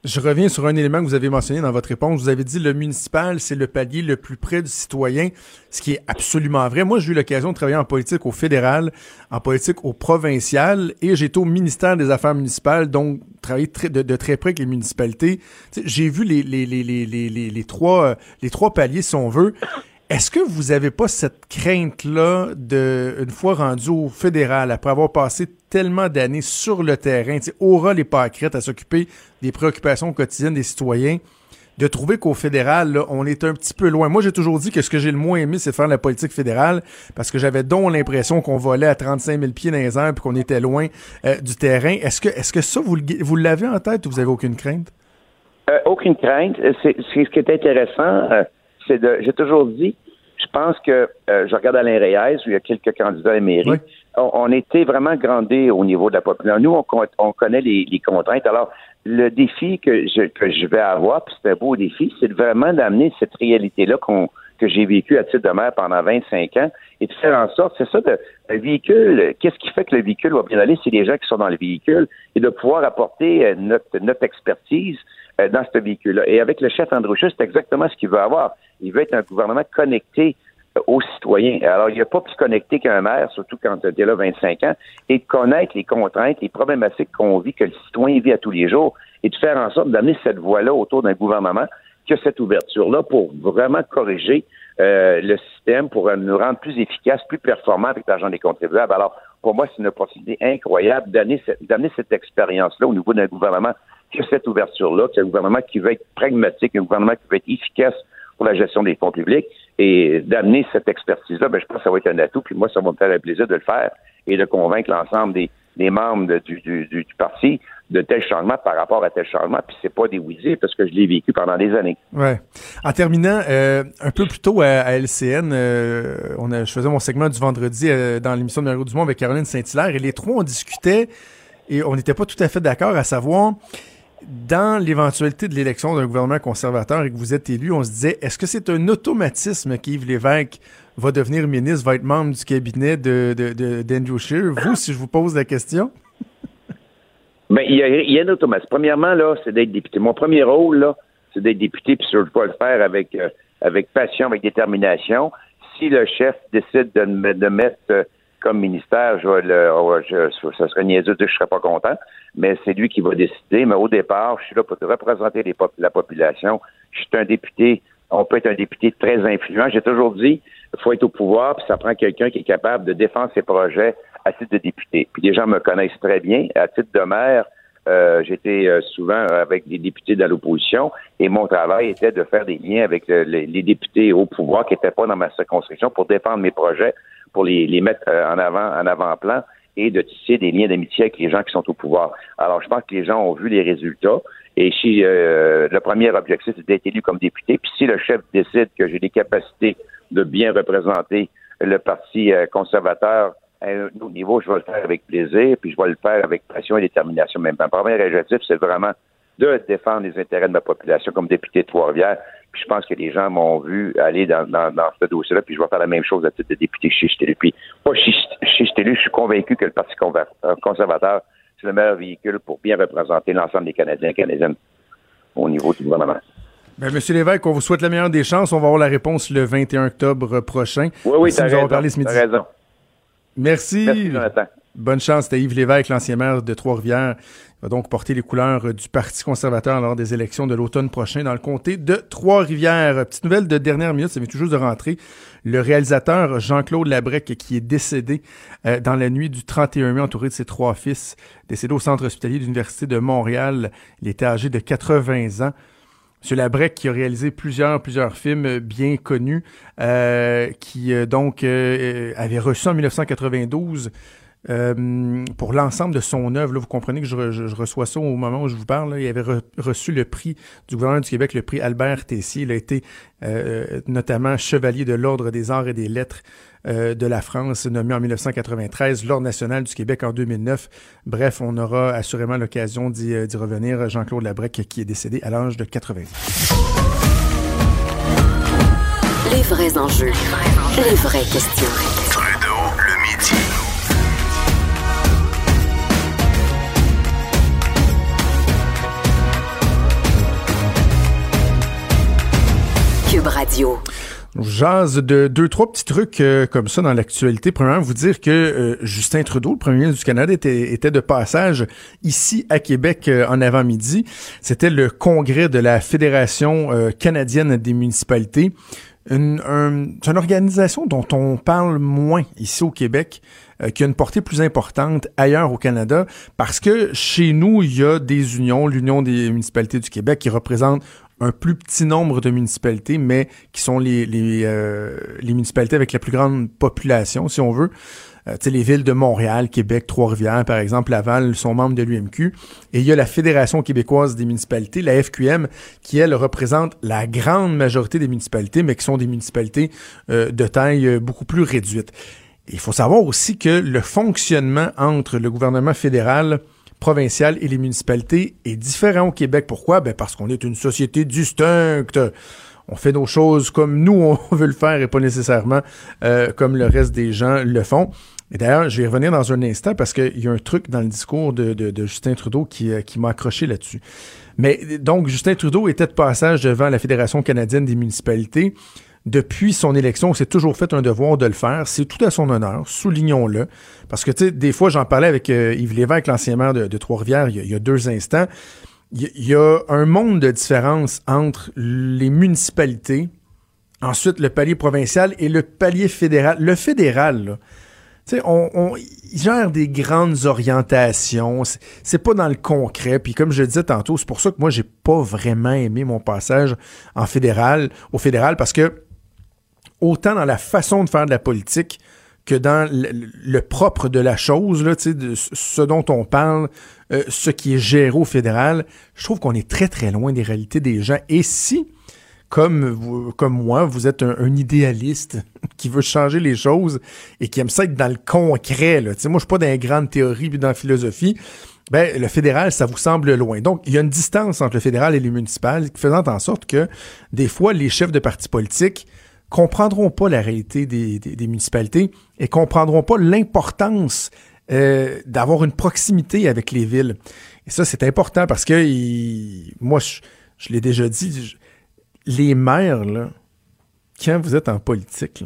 Je reviens sur un élément que vous avez mentionné dans votre réponse. Vous avez dit le municipal, c'est le palier le plus près du citoyen, ce qui est absolument vrai. Moi, j'ai eu l'occasion de travailler en politique au fédéral, en politique au provincial, et j'ai été au ministère des Affaires municipales, donc travailler de, très près avec les municipalités. J'ai vu les, trois, les trois paliers, si on veut. Est-ce que vous avez pas cette crainte-là de, une fois rendu au fédéral, après avoir passé tellement d'années sur le terrain, aura les pâquerettes à s'occuper des préoccupations quotidiennes des citoyens, de trouver qu'au fédéral, là, on est un petit peu loin? Moi, j'ai toujours dit que ce que j'ai le moins aimé, c'est faire la politique fédérale, parce que j'avais donc l'impression qu'on volait à 35 000 pieds dans les airs, puis qu'on était loin euh, du terrain. Est-ce que, est-ce que ça, vous, vous l'avez en tête ou vous avez aucune crainte? Euh, aucune crainte. C'est, ce qui est intéressant, euh, c'est de, j'ai toujours dit, je pense que, je regarde Alain Reyes, où il y a quelques candidats à la mairie, on, était vraiment grandés au niveau de la population. Nous, on, connaît les, les, contraintes. Alors, le défi que je, que je vais avoir, puis c'est un beau défi, c'est vraiment d'amener cette réalité-là qu'on que j'ai vécu à titre de maire pendant 25 ans et de faire en sorte, c'est ça, de, un véhicule, qu'est-ce qui fait que le véhicule va bien aller? C'est les gens qui sont dans le véhicule et de pouvoir apporter euh, notre, notre expertise euh, dans ce véhicule-là. Et avec le chef Androuchus, c'est exactement ce qu'il veut avoir. Il veut être un gouvernement connecté euh, aux citoyens. Alors, il n'y a pas plus connecté qu'un maire, surtout quand tu es là 25 ans, et de connaître les contraintes, les problématiques qu'on vit, que le citoyen vit à tous les jours, et de faire en sorte d'amener cette voie-là autour d'un gouvernement qui a cette ouverture-là pour vraiment corriger euh, le système, pour nous rendre plus efficaces, plus performants avec l'argent des contribuables. Alors, pour moi, c'est une opportunité incroyable d'amener cette, cette expérience-là au niveau d'un gouvernement qui a cette ouverture-là, qui est un gouvernement qui veut être pragmatique, un gouvernement qui veut être efficace pour la gestion des fonds publics et d'amener cette expertise-là, ben, je pense que ça va être un atout. Puis moi, ça va me faire un plaisir de le faire et de convaincre l'ensemble des, membres du, parti de tel changement par rapport à tel changement. Puis c'est pas des parce que je l'ai vécu pendant des années. Ouais. En terminant, euh, un peu plus tôt à, LCN, euh, on je faisais mon segment du vendredi euh, dans l'émission de Mario Dumont avec Caroline Saint-Hilaire et les trois on discutait et on n'était pas tout à fait d'accord à savoir dans l'éventualité de l'élection d'un gouvernement conservateur et que vous êtes élu, on se disait, est-ce que c'est un automatisme qu'Yves Lévesque va devenir ministre, va être membre du cabinet de, de, d'Andrew Scheer? Vous, si je vous pose la question? Ben, il y, a, un automatisme. Premièrement, là, c'est d'être député. Mon premier rôle, là, c'est d'être député, puis je vais le faire avec, euh, avec passion, avec détermination. Si le chef décide de de mettre euh, comme ministère, je, le, oh, je, ça serait niaiseux de dire que je serais pas content, mais c'est lui qui va décider. Mais au départ, je suis là pour représenter la population. Je suis un député. On peut être un député très influent. J'ai toujours dit, il faut être au pouvoir, puis ça prend quelqu'un qui est capable de défendre ses projets à titre de député. Puis les gens me connaissent très bien. À titre de maire, euh, j'étais euh, souvent avec des députés de l'opposition et mon travail était de faire des liens avec euh, les, les, députés au pouvoir qui n'étaient pas dans ma circonscription pour défendre mes projets pour les, mettre euh, en avant, en avant-plan et de tisser des liens d'amitié avec les gens qui sont au pouvoir. Alors, je pense que les gens ont vu les résultats. Et si euh, le premier objectif, c'est d'être élu comme député, puis si le chef décide que j'ai les capacités de bien représenter le Parti euh, conservateur à un autre niveau, je vais le faire avec plaisir, puis je vais le faire avec passion et détermination. Même mon premier objectif, c'est vraiment de défendre les intérêts de ma population comme député de Trois-Rivières. Puis je pense que les gens m'ont vu aller dans, dans, dans ce dossier-là, puis je vais faire la même chose à titre de député chez Puis pas chez je suis convaincu que le Parti euh, conservateur, c'est le meilleur véhicule pour bien représenter l'ensemble des Canadiens et Canadiennes au niveau du gouvernement. Ben, Monsieur Lévesque, on vous souhaite la meilleure des chances. On va avoir la réponse le 21 octobre prochain. Oui, oui, tu as parlé ce midi. raison. Merci. Merci, Jonathan. Bonne chance. C'était Yves Lévesque, l'ancien maire de Trois-Rivières. Il va donc porter les couleurs du Parti conservateur lors des élections de l'automne prochain dans le comté de Trois-Rivières. Petite nouvelle de dernière minute, ça vient toujours de rentrer. Le réalisateur Jean-Claude Labrec, qui est décédé euh, dans la nuit du 31 mai, entouré de ses trois fils, décédé au centre hospitalier de l'Université de Montréal. Il était âgé de 80 ans. Monsieur Labrec qui a réalisé plusieurs plusieurs films bien connus, euh, qui euh, donc avait reçu en 1992 euh, pour l'ensemble de son œuvre. Vous comprenez que je, reçois ça au moment où je vous parle. il avait reçu le prix du gouvernement du Québec, le prix Albert Tessier. Il a été euh, notamment chevalier de l'Ordre des arts et des lettres euh, de la France, nommé en 1993, l'Ordre national du Québec en 2009. Bref, on aura assurément l'occasion d'y revenir. Jean-Claude Labrec qui est décédé à l'âge de 80 Les vrais enjeux, les vraies questions. Radio. Jase de deux, trois petits trucs euh, comme ça dans l'actualité. Premièrement, vous dire que euh, Justin Trudeau, le premier ministre du Canada, était, de passage ici à Québec euh, en avant-midi. C'était le congrès de la Fédération canadienne des municipalités. une, une organisation dont on parle moins ici au Québec, qui a une portée plus importante ailleurs au Canada, parce que chez nous, il y a des unions, l'Union des municipalités du Québec, qui représente un plus petit nombre de municipalités, mais qui sont les, les, euh, municipalités avec la plus grande population, si on veut. Euh, les villes de Montréal, Québec, Trois-Rivières, par exemple, Laval, sont membres de l'UMQ. Et il y a la Fédération québécoise des municipalités, la FQM, qui, elle, représente la grande majorité des municipalités, mais qui sont des municipalités euh, de taille euh, beaucoup plus réduite. il faut savoir aussi que le fonctionnement entre le gouvernement fédéral, provincial et les municipalités est différent au Québec. Pourquoi? Ben parce qu'on est une société distincte on fait nos choses comme nous on <laughs> veut le faire et pas nécessairement comme le reste des gens le font. Et d'ailleurs, je vais y revenir dans un instant parce qu'il y a un truc dans le discours de, Justin Trudeau qui, euh, qui m'a accroché là-dessus. Mais donc, Justin Trudeau était de passage devant la Fédération canadienne des municipalités. Depuis son élection, c'est toujours fait un devoir de le faire. C'est tout à son honneur, soulignons-le. Parce que, tu sais, des fois, j'en parlais avec euh, Yves Lévesque, l'ancien maire de, Trois-Rivières, il, y a deux instants. Il, y a un monde de différence entre les municipalités, ensuite le palier provincial et le palier fédéral. Le fédéral, là, sais, on, on gère des grandes orientations. C'est pas dans le concret. Puis comme je le disais tantôt, c'est pour ça que moi, j'ai pas vraiment aimé mon passage en fédéral, au fédéral, parce que autant dans la façon de faire de la politique que dans le, propre de la chose, là, ce dont on parle, euh, ce qui est géré au fédéral, je trouve qu'on est très très loin des réalités des gens. Et si comme, vous, comme moi, vous êtes un, idéaliste <laughs> qui veut changer les choses et qui aime ça être dans le concret. Là. moi, je suis pas dans les grandes théories puis dans la philosophie. Ben, le fédéral, ça vous semble loin. Donc, il y a une distance entre le fédéral et les municipales faisant en sorte que, des fois, les chefs de partis politiques comprendront pas la réalité des, des, municipalités et comprendront pas l'importance euh, d'avoir une proximité avec les villes. Et ça, c'est important parce que moi, je, je l'ai déjà dit, les maires, là, quand vous êtes en politique,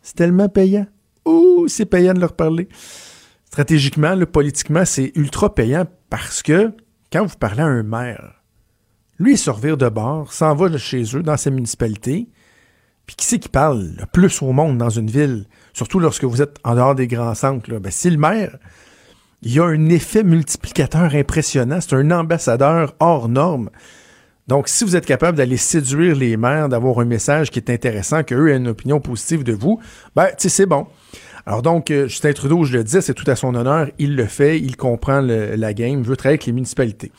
c'est tellement payant. Ouh, c'est payant de leur parler. Stratégiquement, politiquement, c'est ultra payant parce que quand vous parlez à un maire, lui, il se de bord, s'en va chez eux, dans sa municipalité, puis qui c'est qui parle le plus au monde dans une ville, surtout lorsque vous êtes en dehors des grands centres? Ben, c'est le maire. Il y a un effet multiplicateur impressionnant. C'est un ambassadeur hors norme. Donc, si vous êtes capable d'aller séduire les maires, d'avoir un message qui est intéressant, qu'eux aient une opinion positive de vous, ben, tu c'est bon. Alors donc, euh, Justin Trudeau, je le dis, c'est tout à son honneur. Il le fait, il comprend la game, veut travailler avec les municipalités.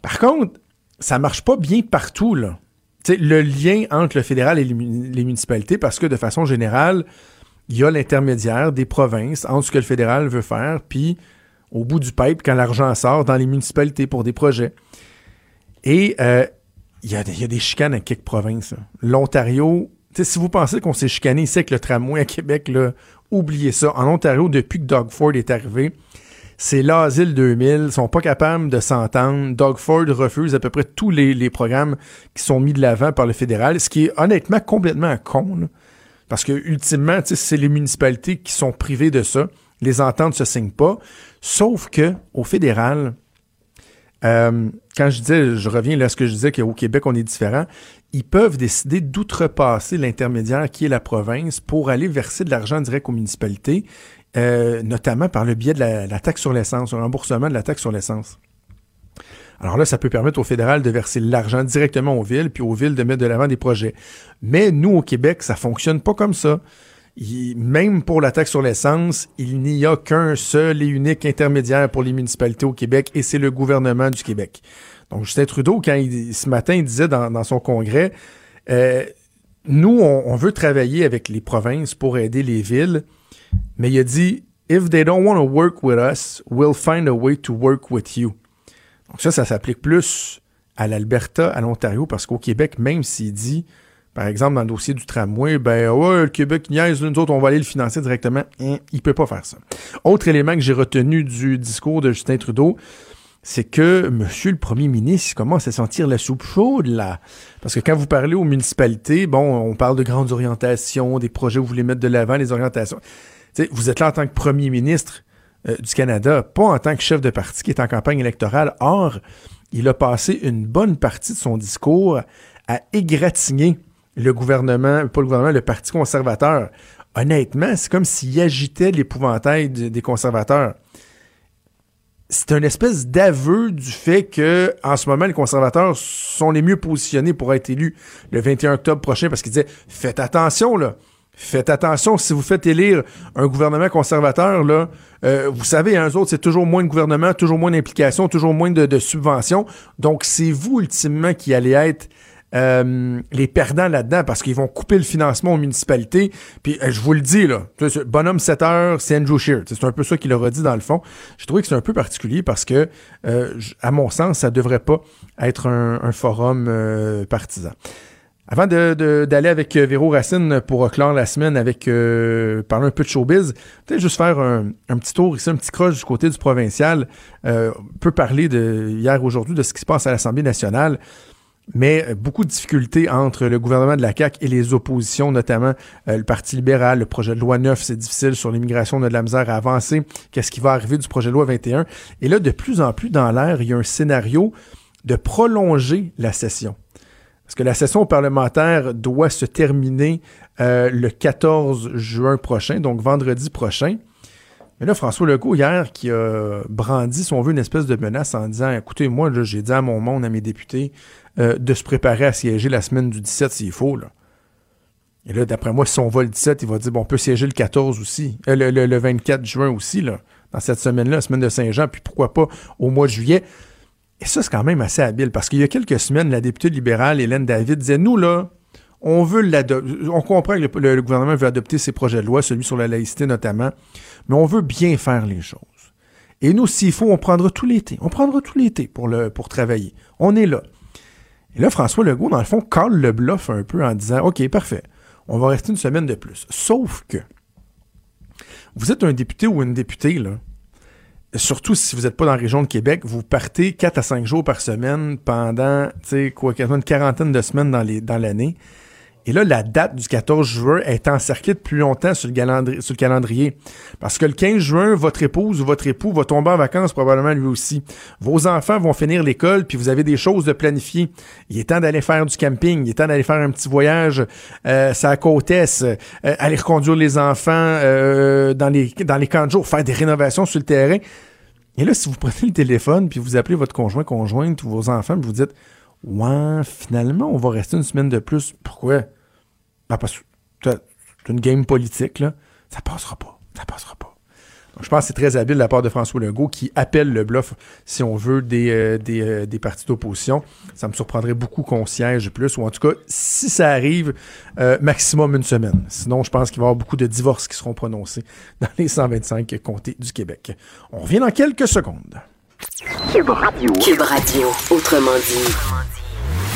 Par contre, ça marche pas bien partout, là. Le lien entre le fédéral et les, municipalités, parce que de façon générale, il y a l'intermédiaire des provinces entre ce que le fédéral veut faire, puis au bout du pipe, quand l'argent sort dans les municipalités pour des projets. Et euh, il y, a des chicanes à quelques provinces. L'Ontario, si vous pensez qu'on s'est chicané ici avec le tramway à Québec, oubliez ça. En Ontario, depuis que Doug Ford est arrivé, c'est l'asile 2000. Ils sont pas capables de s'entendre. Doug Ford refuse à peu près tous les, programmes qui sont mis de l'avant par le fédéral, ce qui est honnêtement complètement con. parce que ultimement, c'est les municipalités qui sont privées de ça. Les ententes se signent pas. Sauf que au fédéral, euh, quand je disais, je reviens là à ce que je disais qu'au Québec, on est différent, ils peuvent décider d'outrepasser l'intermédiaire qui est la province pour aller verser de l'argent direct aux municipalités, euh, notamment par le biais de la, taxe sur l'essence, un remboursement de la taxe sur l'essence. Alors là, ça peut permettre au fédéral de verser l'argent directement aux villes, puis aux villes de mettre de l'avant des projets. Mais nous, au Québec, ça fonctionne pas comme ça même pour la taxe sur l'essence, il n'y a qu'un seul et unique intermédiaire pour les municipalités au Québec et c'est le gouvernement du Québec. Donc Justin Trudeau, quand ce matin, il disait dans, son congrès, euh, nous, on, veut travailler avec les provinces pour aider les villes, mais il a dit, if they don't want to work with us, we'll find a way to work with you. Donc ça, ça s'applique plus à l'Alberta, à l'Ontario, parce qu'au Québec, même s'il dit par exemple, dans le dossier du tramway, ben ouais, le Québec niaise, nous autres, on va aller le financer directement. Hein, il peut pas faire ça. Autre élément que j'ai retenu du discours de Justin Trudeau, c'est que Monsieur le Premier ministre commence à sentir la soupe chaude, là. Parce que quand vous parlez aux municipalités, bon, on parle de grandes orientations, des projets où vous voulez mettre de l'avant, les orientations. Vous êtes là en tant que Premier ministre euh, du Canada, pas en tant que chef de parti qui est en campagne électorale. Or, il a passé une bonne partie de son discours à égratigner le gouvernement, pas le gouvernement, le Parti conservateur, honnêtement, c'est comme s'il agitait l'épouvantail des conservateurs. C'est une espèce d'aveu du fait que, en ce moment, les conservateurs sont les mieux positionnés pour être élus le 21 octobre prochain parce qu'ils disaient faites attention, là. Faites attention, si vous faites élire un gouvernement conservateur, là, euh, vous savez, un autres, c'est toujours moins de gouvernement, toujours moins d'implications, toujours moins de, de subventions. Donc, c'est vous, ultimement, qui allez être euh, les perdants là-dedans parce qu'ils vont couper le financement aux municipalités. Puis euh, je vous le dis, là, bonhomme 7 heures, c'est Andrew Shear. C'est un peu ça qu'il a dit dans le fond. J'ai trouvé que c'est un peu particulier parce que, euh, à mon sens, ça devrait pas être un, forum partisan. Avant d'aller avec Véro Racine pour clore la semaine avec parler un peu de showbiz, peut-être juste faire un, petit tour ici, un petit croche du côté du provincial. on peut parler de hier aujourd'hui de ce qui se passe à l'Assemblée nationale mais beaucoup de difficultés entre le gouvernement de la CAQ et les oppositions, notamment euh, le Parti libéral. Le projet de loi 9, c'est difficile. Sur l'immigration, on a de la misère à avancer. Qu'est-ce qui va arriver du projet de loi 21? Et là, de plus en plus dans l'air, il y a un scénario de prolonger la session. Parce que la session parlementaire doit se terminer euh, le 14 juin prochain, donc vendredi prochain. Mais là, François Legault, hier, qui a brandi, si on veut, une espèce de menace en disant Écoutez, moi, j'ai dit à mon monde, à mes députés, euh, de se préparer à siéger la semaine du 17 s'il faut. Là. Et là, d'après moi, si on va le 17, il va dire bon, on peut siéger le 14 aussi, euh, le, 24 juin aussi, là, dans cette semaine-là, semaine de Saint-Jean, puis pourquoi pas au mois de juillet. Et ça, c'est quand même assez habile, parce qu'il y a quelques semaines, la députée libérale, Hélène David, disait Nous, là, on veut. On comprend que le, gouvernement veut adopter ses projets de loi, celui sur la laïcité notamment, mais on veut bien faire les choses. Et nous, s'il faut, on prendra tout l'été. On prendra tout l'été pour, le, pour travailler. On est là. Et là, François Legault, dans le fond, colle le bluff un peu en disant OK, parfait, on va rester une semaine de plus. Sauf que vous êtes un député ou une députée, là, surtout si vous n'êtes pas dans la région de Québec, vous partez 4 à 5 jours par semaine pendant, tu sais, quoi, une quarantaine de semaines dans l'année. Et là, la date du 14 juin est encerclée depuis longtemps sur le, calendrier. Parce que le 15 juin, votre épouse ou votre époux va tomber en vacances probablement lui aussi. Vos enfants vont finir l'école, puis vous avez des choses de planifier. Il est temps d'aller faire du camping, il est temps d'aller faire un petit voyage euh, la côte est, euh, aller reconduire les enfants euh, dans, les, dans les camps de jour, faire des rénovations sur le terrain. Et là, si vous prenez le téléphone, puis vous appelez votre conjoint, conjointe ou vos enfants, puis vous dites « Ouais, finalement, on va rester une semaine de plus. Pourquoi? » Ben, parce que c'est une game politique, là. Ça passera pas. Ça passera pas. Donc, je pense que c'est très habile de la part de François Legault qui appelle le bluff, si on veut, des, euh, euh, des, partis d'opposition. Ça me surprendrait beaucoup qu'on siège plus, ou en tout cas, si ça arrive, euh, maximum une semaine. Sinon, je pense qu'il va y avoir beaucoup de divorces qui seront prononcés <laughs> dans les 125 comtés du Québec. On revient dans quelques secondes. Cube Radio. Cube Radio, autrement dit.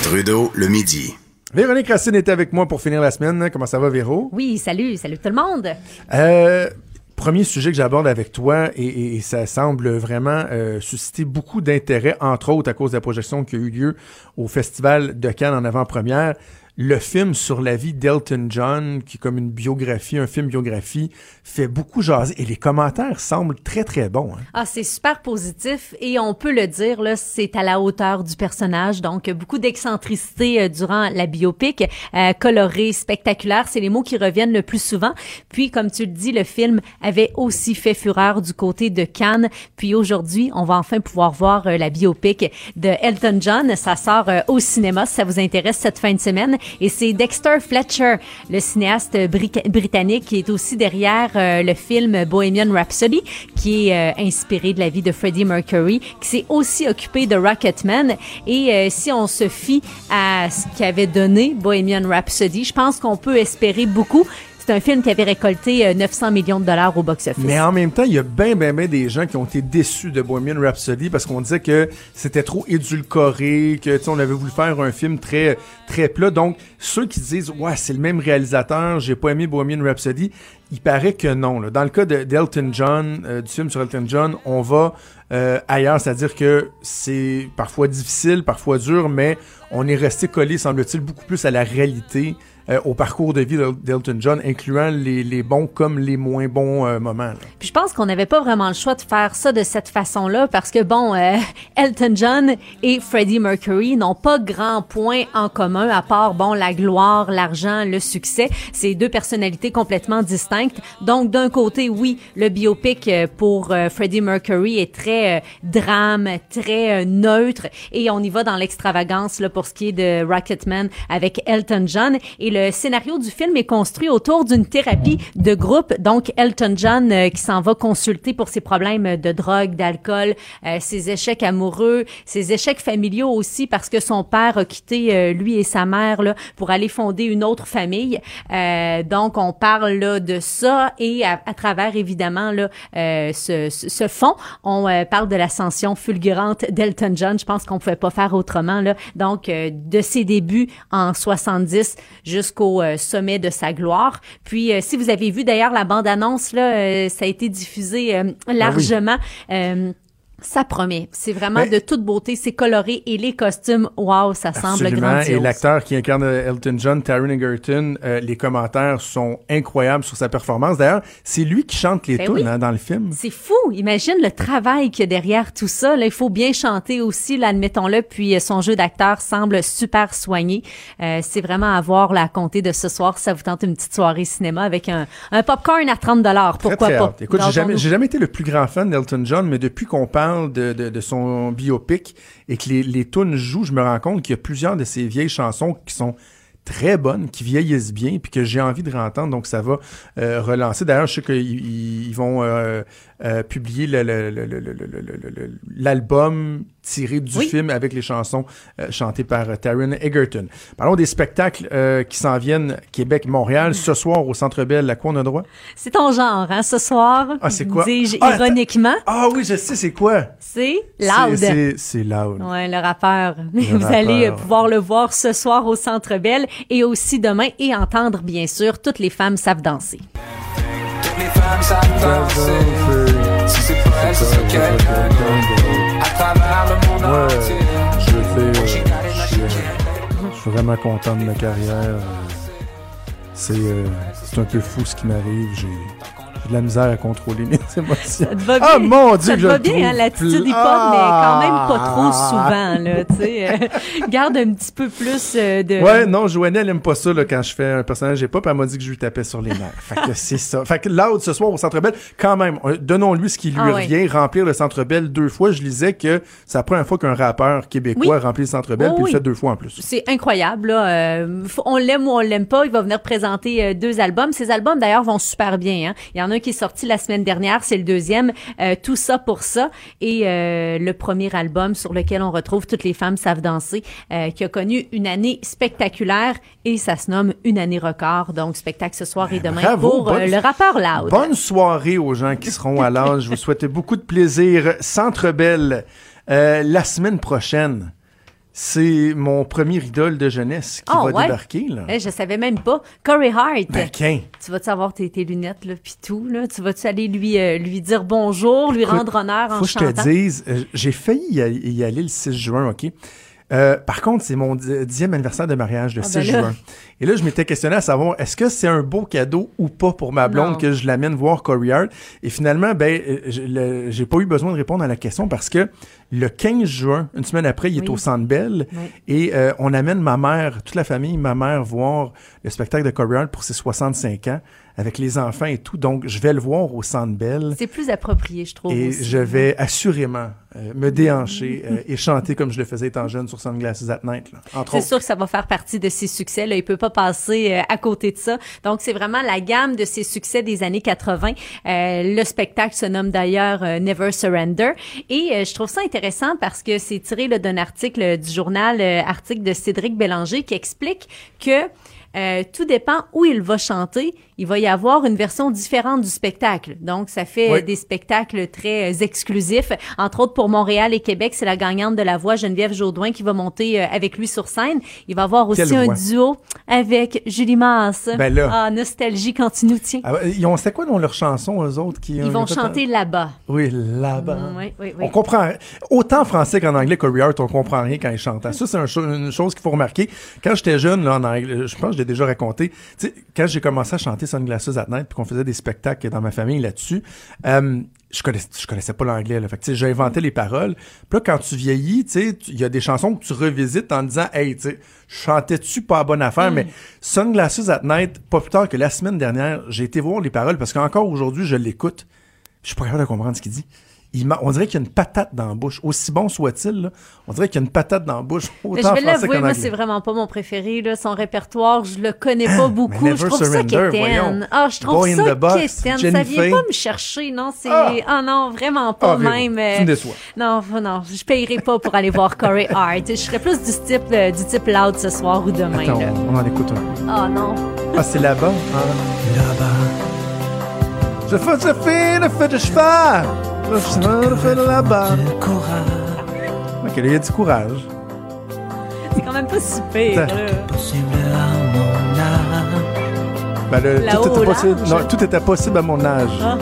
Trudeau, le midi. Véronique Racine est avec moi pour finir la semaine. Comment ça va, Véro? Oui, salut, salut tout le monde. Euh, premier sujet que j'aborde avec toi, et, ça semble vraiment euh, susciter beaucoup d'intérêt, entre autres à cause de la projection qui a eu lieu au Festival de Cannes en avant-première le film sur la vie d'Elton John, qui est comme une biographie, un film biographie, fait beaucoup jaser et les commentaires semblent très très bons. Hein. Ah, c'est super positif et on peut le dire là, c'est à la hauteur du personnage, donc beaucoup d'excentricité euh, durant la biopic, euh, coloré, spectaculaire, c'est les mots qui reviennent le plus souvent. Puis comme tu le dis, le film avait aussi fait fureur du côté de Cannes. Puis aujourd'hui, on va enfin pouvoir voir euh, la biopic de Elton John. Ça sort euh, au cinéma si ça vous intéresse cette fin de semaine. Et c'est Dexter Fletcher, le cinéaste britannique, qui est aussi derrière euh, le film Bohemian Rhapsody, qui est euh, inspiré de la vie de Freddie Mercury, qui s'est aussi occupé de Rocketman. Et euh, si on se fie à ce qu'avait donné Bohemian Rhapsody, je pense qu'on peut espérer beaucoup c'est un film qui avait récolté 900 euh, millions de dollars au box-office. Mais en même temps, il y a bien, bien, bien des gens qui ont été déçus de Bohemian Rhapsody parce qu'on disait que c'était trop édulcoré, que on avait voulu faire un film très, très plat. Donc, ceux qui disent, ouais, c'est le même réalisateur, j'ai pas aimé Bohemian Rhapsody, il paraît que non. Dans le cas d'Elton John, euh, du film sur Elton John, on va euh, ailleurs, c'est-à-dire que c'est parfois difficile, parfois dur, mais on est resté collé, semble-t-il, beaucoup plus à la réalité euh, au parcours de vie d'El- d'Elton John, incluant les, les bons comme les moins bons euh, moments. là. Puis je pense qu'on n'avait pas vraiment le choix de faire ça de cette façon-là parce que bon, euh, <laughs> Elton John et Freddie Mercury n'ont pas grand point en commun à part bon la gloire, l'argent, le succès. C'est deux personnalités complètement distinctes. Donc d'un côté, oui, le biopic euh, pour euh, Freddie Mercury est très euh, drame, très neutre et on y va dans l'extravagance là pour ce qui est de Rocketman avec Elton John le scénario du film est construit autour d'une thérapie de groupe. Donc Elton John euh, qui s'en va consulter pour ses problèmes de drogue, d'alcool, euh, ses échecs amoureux, ses échecs familiaux aussi parce que son père a quitté euh, lui et sa mère là pour aller fonder une autre famille. Euh, donc on parle là de ça et à, travers évidemment là euh, ce, ce, fond, on parle de l'ascension fulgurante d'Elton John. Je pense qu'on pouvait pas faire autrement là. Donc de ses débuts en 70 jusqu'au euh, sommet de sa gloire. Puis euh, si vous avez vu d'ailleurs la bande annonce là, euh, ça a été diffusé euh, largement. Ça promet. C'est vraiment Mais- de toute beauté. C'est coloré et les costumes, wow, ça semble Absolument. grandiose. Et l'acteur qui incarne Elton John, Taron Egerton, euh, les commentaires sont incroyables sur sa performance. D'ailleurs, c'est lui qui chante les Ben tunes oui. hein, dans le film. C'est fou. Imagine le travail qu'il y a derrière tout ça. Là, il faut bien chanter aussi, là, admettons-le. Puis euh, son jeu d'acteur semble super soigné. Euh, c'est vraiment à voir la compter de ce soir. Ça vous tente une petite soirée cinéma avec un, un popcorn à 30 dollars. Très, Pourquoi très pas? hâte. Écoute, j'ai jamais, jamais été le plus grand fan d'Elton John, mais depuis qu'on parle de, son biopic et que les, les jouent, je me rends compte qu'il y a plusieurs de ses vieilles chansons qui sont très bonnes, qui vieillissent bien, puis que j'ai envie de rentendre. Donc, ça va euh, relancer. D'ailleurs, je sais qu'ils vont publier l'album tiré du Oui. film avec les chansons euh, chantées par euh, Taron Egerton. Parlons des spectacles euh, qui s'en viennent Québec-Montréal ce soir au Centre Bell. À quoi on a droit? C'est ton genre, hein, ce soir. Ah, c'est quoi? Dis-je Ah, ironiquement. Ah oui, je sais, c'est quoi? C'est loud. C'est- loud. Ouais, le rappeur. <laughs> Vous rappeur. allez pouvoir le voir ce soir au Centre Bell et aussi demain et entendre, bien sûr, toutes les femmes savent danser. Toutes les femmes savent danser. Si c'est pas elle, ce serait quelqu'un d'autre. Travers le monde Ouais, entier. je She euh, je suis, je vraiment content de ma carrière. euh, C'est euh, c'est un peu fou ce qui m'arrive. J'ai de la misère à contrôler mes émotions. Ça te va bien? Ah mon Dieu, ça te je va le bien, hein, l'attitude hip-hop, mais quand même pas trop Ah! souvent, là, tu sais. euh, <laughs> garde un petit peu plus euh, de... Ouais, non, Joanne, elle aime pas ça là, quand je fais un personnage hip-hop. Elle m'a dit que je lui tapais sur les nerfs. fait que c'est ça. Fait que Loud, ce soir au Centre Bell, quand même, euh, donnons-lui ce qui lui Ah ouais. revient. Remplir le Centre Bell deux fois. Je lisais que c'est la première fois qu'un rappeur québécois Oui. remplit le Centre Bell, Oh puis il oui. le fait deux fois en plus. C'est incroyable, là. Euh, on l'aime ou on l'aime pas. Il va venir présenter euh, deux albums. Ces albums, d'ailleurs, vont super bien. Hein. Il y en a un qui est sorti la semaine dernière. C'est le deuxième. euh, Tout ça pour ça. Et euh, le premier album sur lequel on retrouve Toutes les femmes savent danser, euh, qui a connu une année spectaculaire et ça se nomme Une année record. Donc, spectacle ce soir et demain Ben, bravo, pour bonne- le rappeur Loud. Bonne soirée aux gens qui seront à l'âge. Je vous souhaite beaucoup de plaisir. Centre Bell, euh, la semaine prochaine, c'est mon premier idole de jeunesse qui Ah, va ouais? débarquer. Là. Eh, je savais même pas. Corey Hart. Ben. Tu vas-tu avoir tes, tes lunettes, là, pis tout, là? Tu vas-tu aller lui, euh, lui dire bonjour, lui Écoute, rendre honneur en Faut que je chantant? te dise, euh, j'ai failli y aller, y aller le 6 juin, OK? Euh, par contre, c'est mon di- dixième anniversaire de mariage, le Ah, 6 ben là. juin. Et là, je m'étais questionné à savoir, est-ce que c'est un beau cadeau ou pas pour ma blonde Non. que je l'amène voir Corey Hart? Et finalement, ben, euh, j'ai pas eu besoin de répondre à la question parce que le 15 juin, une semaine après, il est Oui. au Centre Bell Oui. et euh, on amène ma mère, toute la famille, ma mère voir le spectacle de Corey Hart pour ses 65 ans avec les enfants et tout. Donc, je vais le voir au Centre Bell. C'est plus approprié, je trouve. Et aussi. je vais assurément euh, me déhancher euh, et chanter comme je le faisais étant jeune sur Sunglasses at Night, C'est sûr que ça va faire partie de ses succès. Là. Il peut pas passer euh, à côté de ça. Donc, c'est vraiment la gamme de ses succès des années 80. Euh, le spectacle se nomme d'ailleurs Never Surrender. Et je trouve ça intéressant parce que c'est tiré d'un article du journal, article de Cédric Bélanger, qui explique que euh, tout dépend où il va chanter. Il va y avoir une version différente du spectacle. Donc, ça fait Oui. euh, des spectacles très euh, exclusifs. Entre autres, pour Montréal et Québec, c'est la gagnante de la voix, Geneviève Jaudoin, qui va monter avec lui sur scène. Il va avoir aussi Quelle un voix? duo avec Julie Masse. Ben là. Ah, nostalgie quand tu nous tiens. Ah, ils ont, c'était quoi dans leur chanson, eux autres? Qui, Ils vont chanter là-bas. Oui, là-bas. Mm, oui, oui, oui. On comprend. Autant en français qu'en anglais, Corey Hart, on comprend rien quand il chante. Ça, c'est un une chose qu'il faut remarquer. Quand j'étais jeune, là, en anglais, je pense que l'ai déjà raconté. Tu sais, quand j'ai commencé à chanter Sunglasses at Night, puis qu'on faisait des spectacles dans ma famille là-dessus, euh, je connaissais, je connaissais pas l'anglais. Là. Fait que, j'ai inventé les paroles. Puis là, quand tu vieillis, il y a des chansons que tu revisites en disant, hey, tu chantais-tu pas à bonne affaire, mais Sunglasses at Night, pas plus tard que la semaine dernière, j'ai été voir les paroles parce qu'encore aujourd'hui, je l'écoute. Je suis pas capable de comprendre ce qu'il dit. On dirait qu'il y a une patate dans la bouche. Aussi bon soit-il, là, on dirait qu'il y a une patate dans la bouche. Mais je vais l'avouer, moi, c'est vraiment pas mon préféré. Là. Son répertoire, je le connais pas beaucoup. Je trouve ça quétaine. Ah, je trouve ça quétaine. Ça vient pas me chercher, non? C'est... Ah! Ah non, vraiment pas Ah, même. euh, tu me déçois. Non, non, je payerai pas pour aller voir Corey Hart. Je serais plus du type, euh, du type loud ce soir ou demain. On en écoute un. Ah non. Ah, c'est là-bas? Là-bas. Je fais, je fais le feu de cheval. Ok, là, il y a du courage. C'est quand même pas si pire. Attends. là. Ben, Là-haut tout, était possible, non, tout était possible à mon âge. Ah.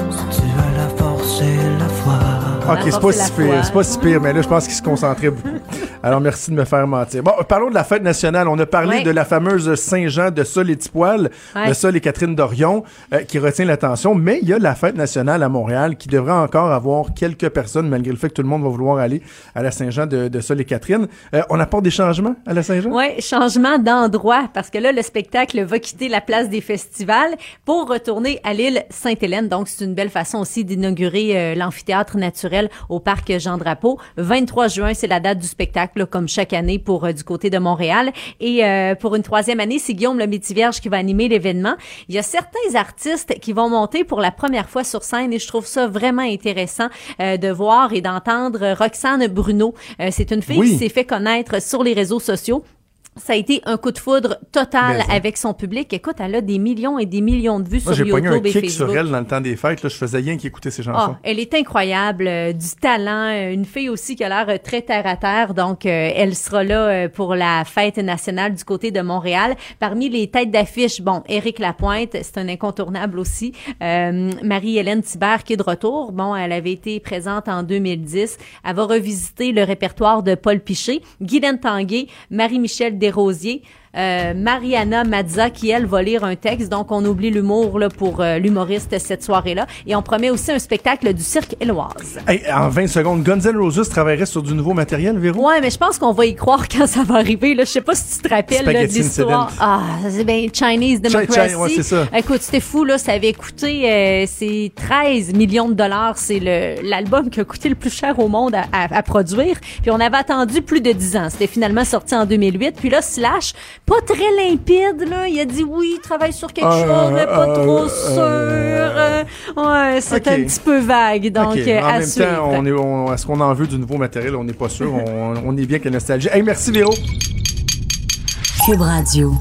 Ok, La c'est force pas et la si pire, c'est pas si pire, mais là, je pense qu'il se concentrait beaucoup. Alors, merci de me faire mentir. Bon, parlons de la fête nationale. On a parlé de la fameuse Saint-Jean de Sol et Tipoil, de Sol et Catherine Dorion, euh, qui retient l'attention, mais il y a la fête nationale à Montréal qui devrait encore avoir quelques personnes, malgré le fait que tout le monde va vouloir aller à la Saint-Jean de, de Sol et Catherine. Euh, on apporte des changements à la Saint-Jean? Oui, changement d'endroit, parce que là, le spectacle va quitter la place des festivals pour retourner à l'île Sainte-Hélène. Donc, c'est une belle façon aussi d'inaugurer euh, l'amphithéâtre naturel au parc Jean-Drapeau. 23 juin, c'est la date du spectacle, là, comme chaque année pour euh, du côté de Montréal. Et euh, pour une troisième année, c'est Guillaume le Métivierge qui va animer l'événement. Il y a certains artistes qui vont monter pour la première fois sur scène et je trouve ça vraiment intéressant euh, de voir et d'entendre Roxane Bruno. Euh, c'est une fille Oui. qui s'est fait connaître sur les réseaux sociaux. Ça a été un coup de foudre total Mais- avec son public. Écoute, elle a des millions et des millions de vues Moi, sur j'ai pogné un YouTube et kick sur Facebook. elle dans le temps des fêtes. Là, je faisais rien qu'écouter ses chansons. Ah, elle est incroyable, euh, du talent, euh, une fille aussi qui a l'air euh, très terre à terre. Donc, euh, elle sera là euh, pour la fête nationale du côté de Montréal. Parmi les têtes d'affiche, bon, Éric Lapointe, c'est un incontournable aussi. Marie-Hélène Thibert qui est de retour. Bon, elle avait été présente en 2010. Elle va revisiter le répertoire de Paul Piché, Guylaine Tanguay, Marie-Michel Desrosiers. Euh, Mariana Mazza qui elle va lire un texte donc on oublie l'humour là pour euh, l'humoriste cette soirée-là et on promet aussi un spectacle du cirque Éloise. Hey, en 20 secondes, Guns N' Roses travaillerait sur du nouveau matériel, Véro? Ouais, mais je pense qu'on va y croire quand ça va arriver là, je sais pas si tu te rappelles là, de l'histoire. Ah, c'est bien Chinese Chi- Democracy. Chi- ouais, c'est ça. Écoute, c'était fou là, ça avait coûté euh, c'est 13 millions de dollars, c'est l'album qui a coûté le plus cher au monde à, à- à produire, puis on avait attendu plus de 10 ans. C'était finalement sorti en 2008, puis là Slash, pas très limpide là, il a dit oui, il travaille sur quelque Euh, chose, mais pas euh, trop euh, sûr. Euh, ouais, c'est un petit peu vague donc en à même suivre. temps, on est, on- est-ce qu'on en veut du nouveau matériel? On n'est pas sûr. <laughs> on, on est bien que nostalgie. Hey, merci Véro. Cube Radio.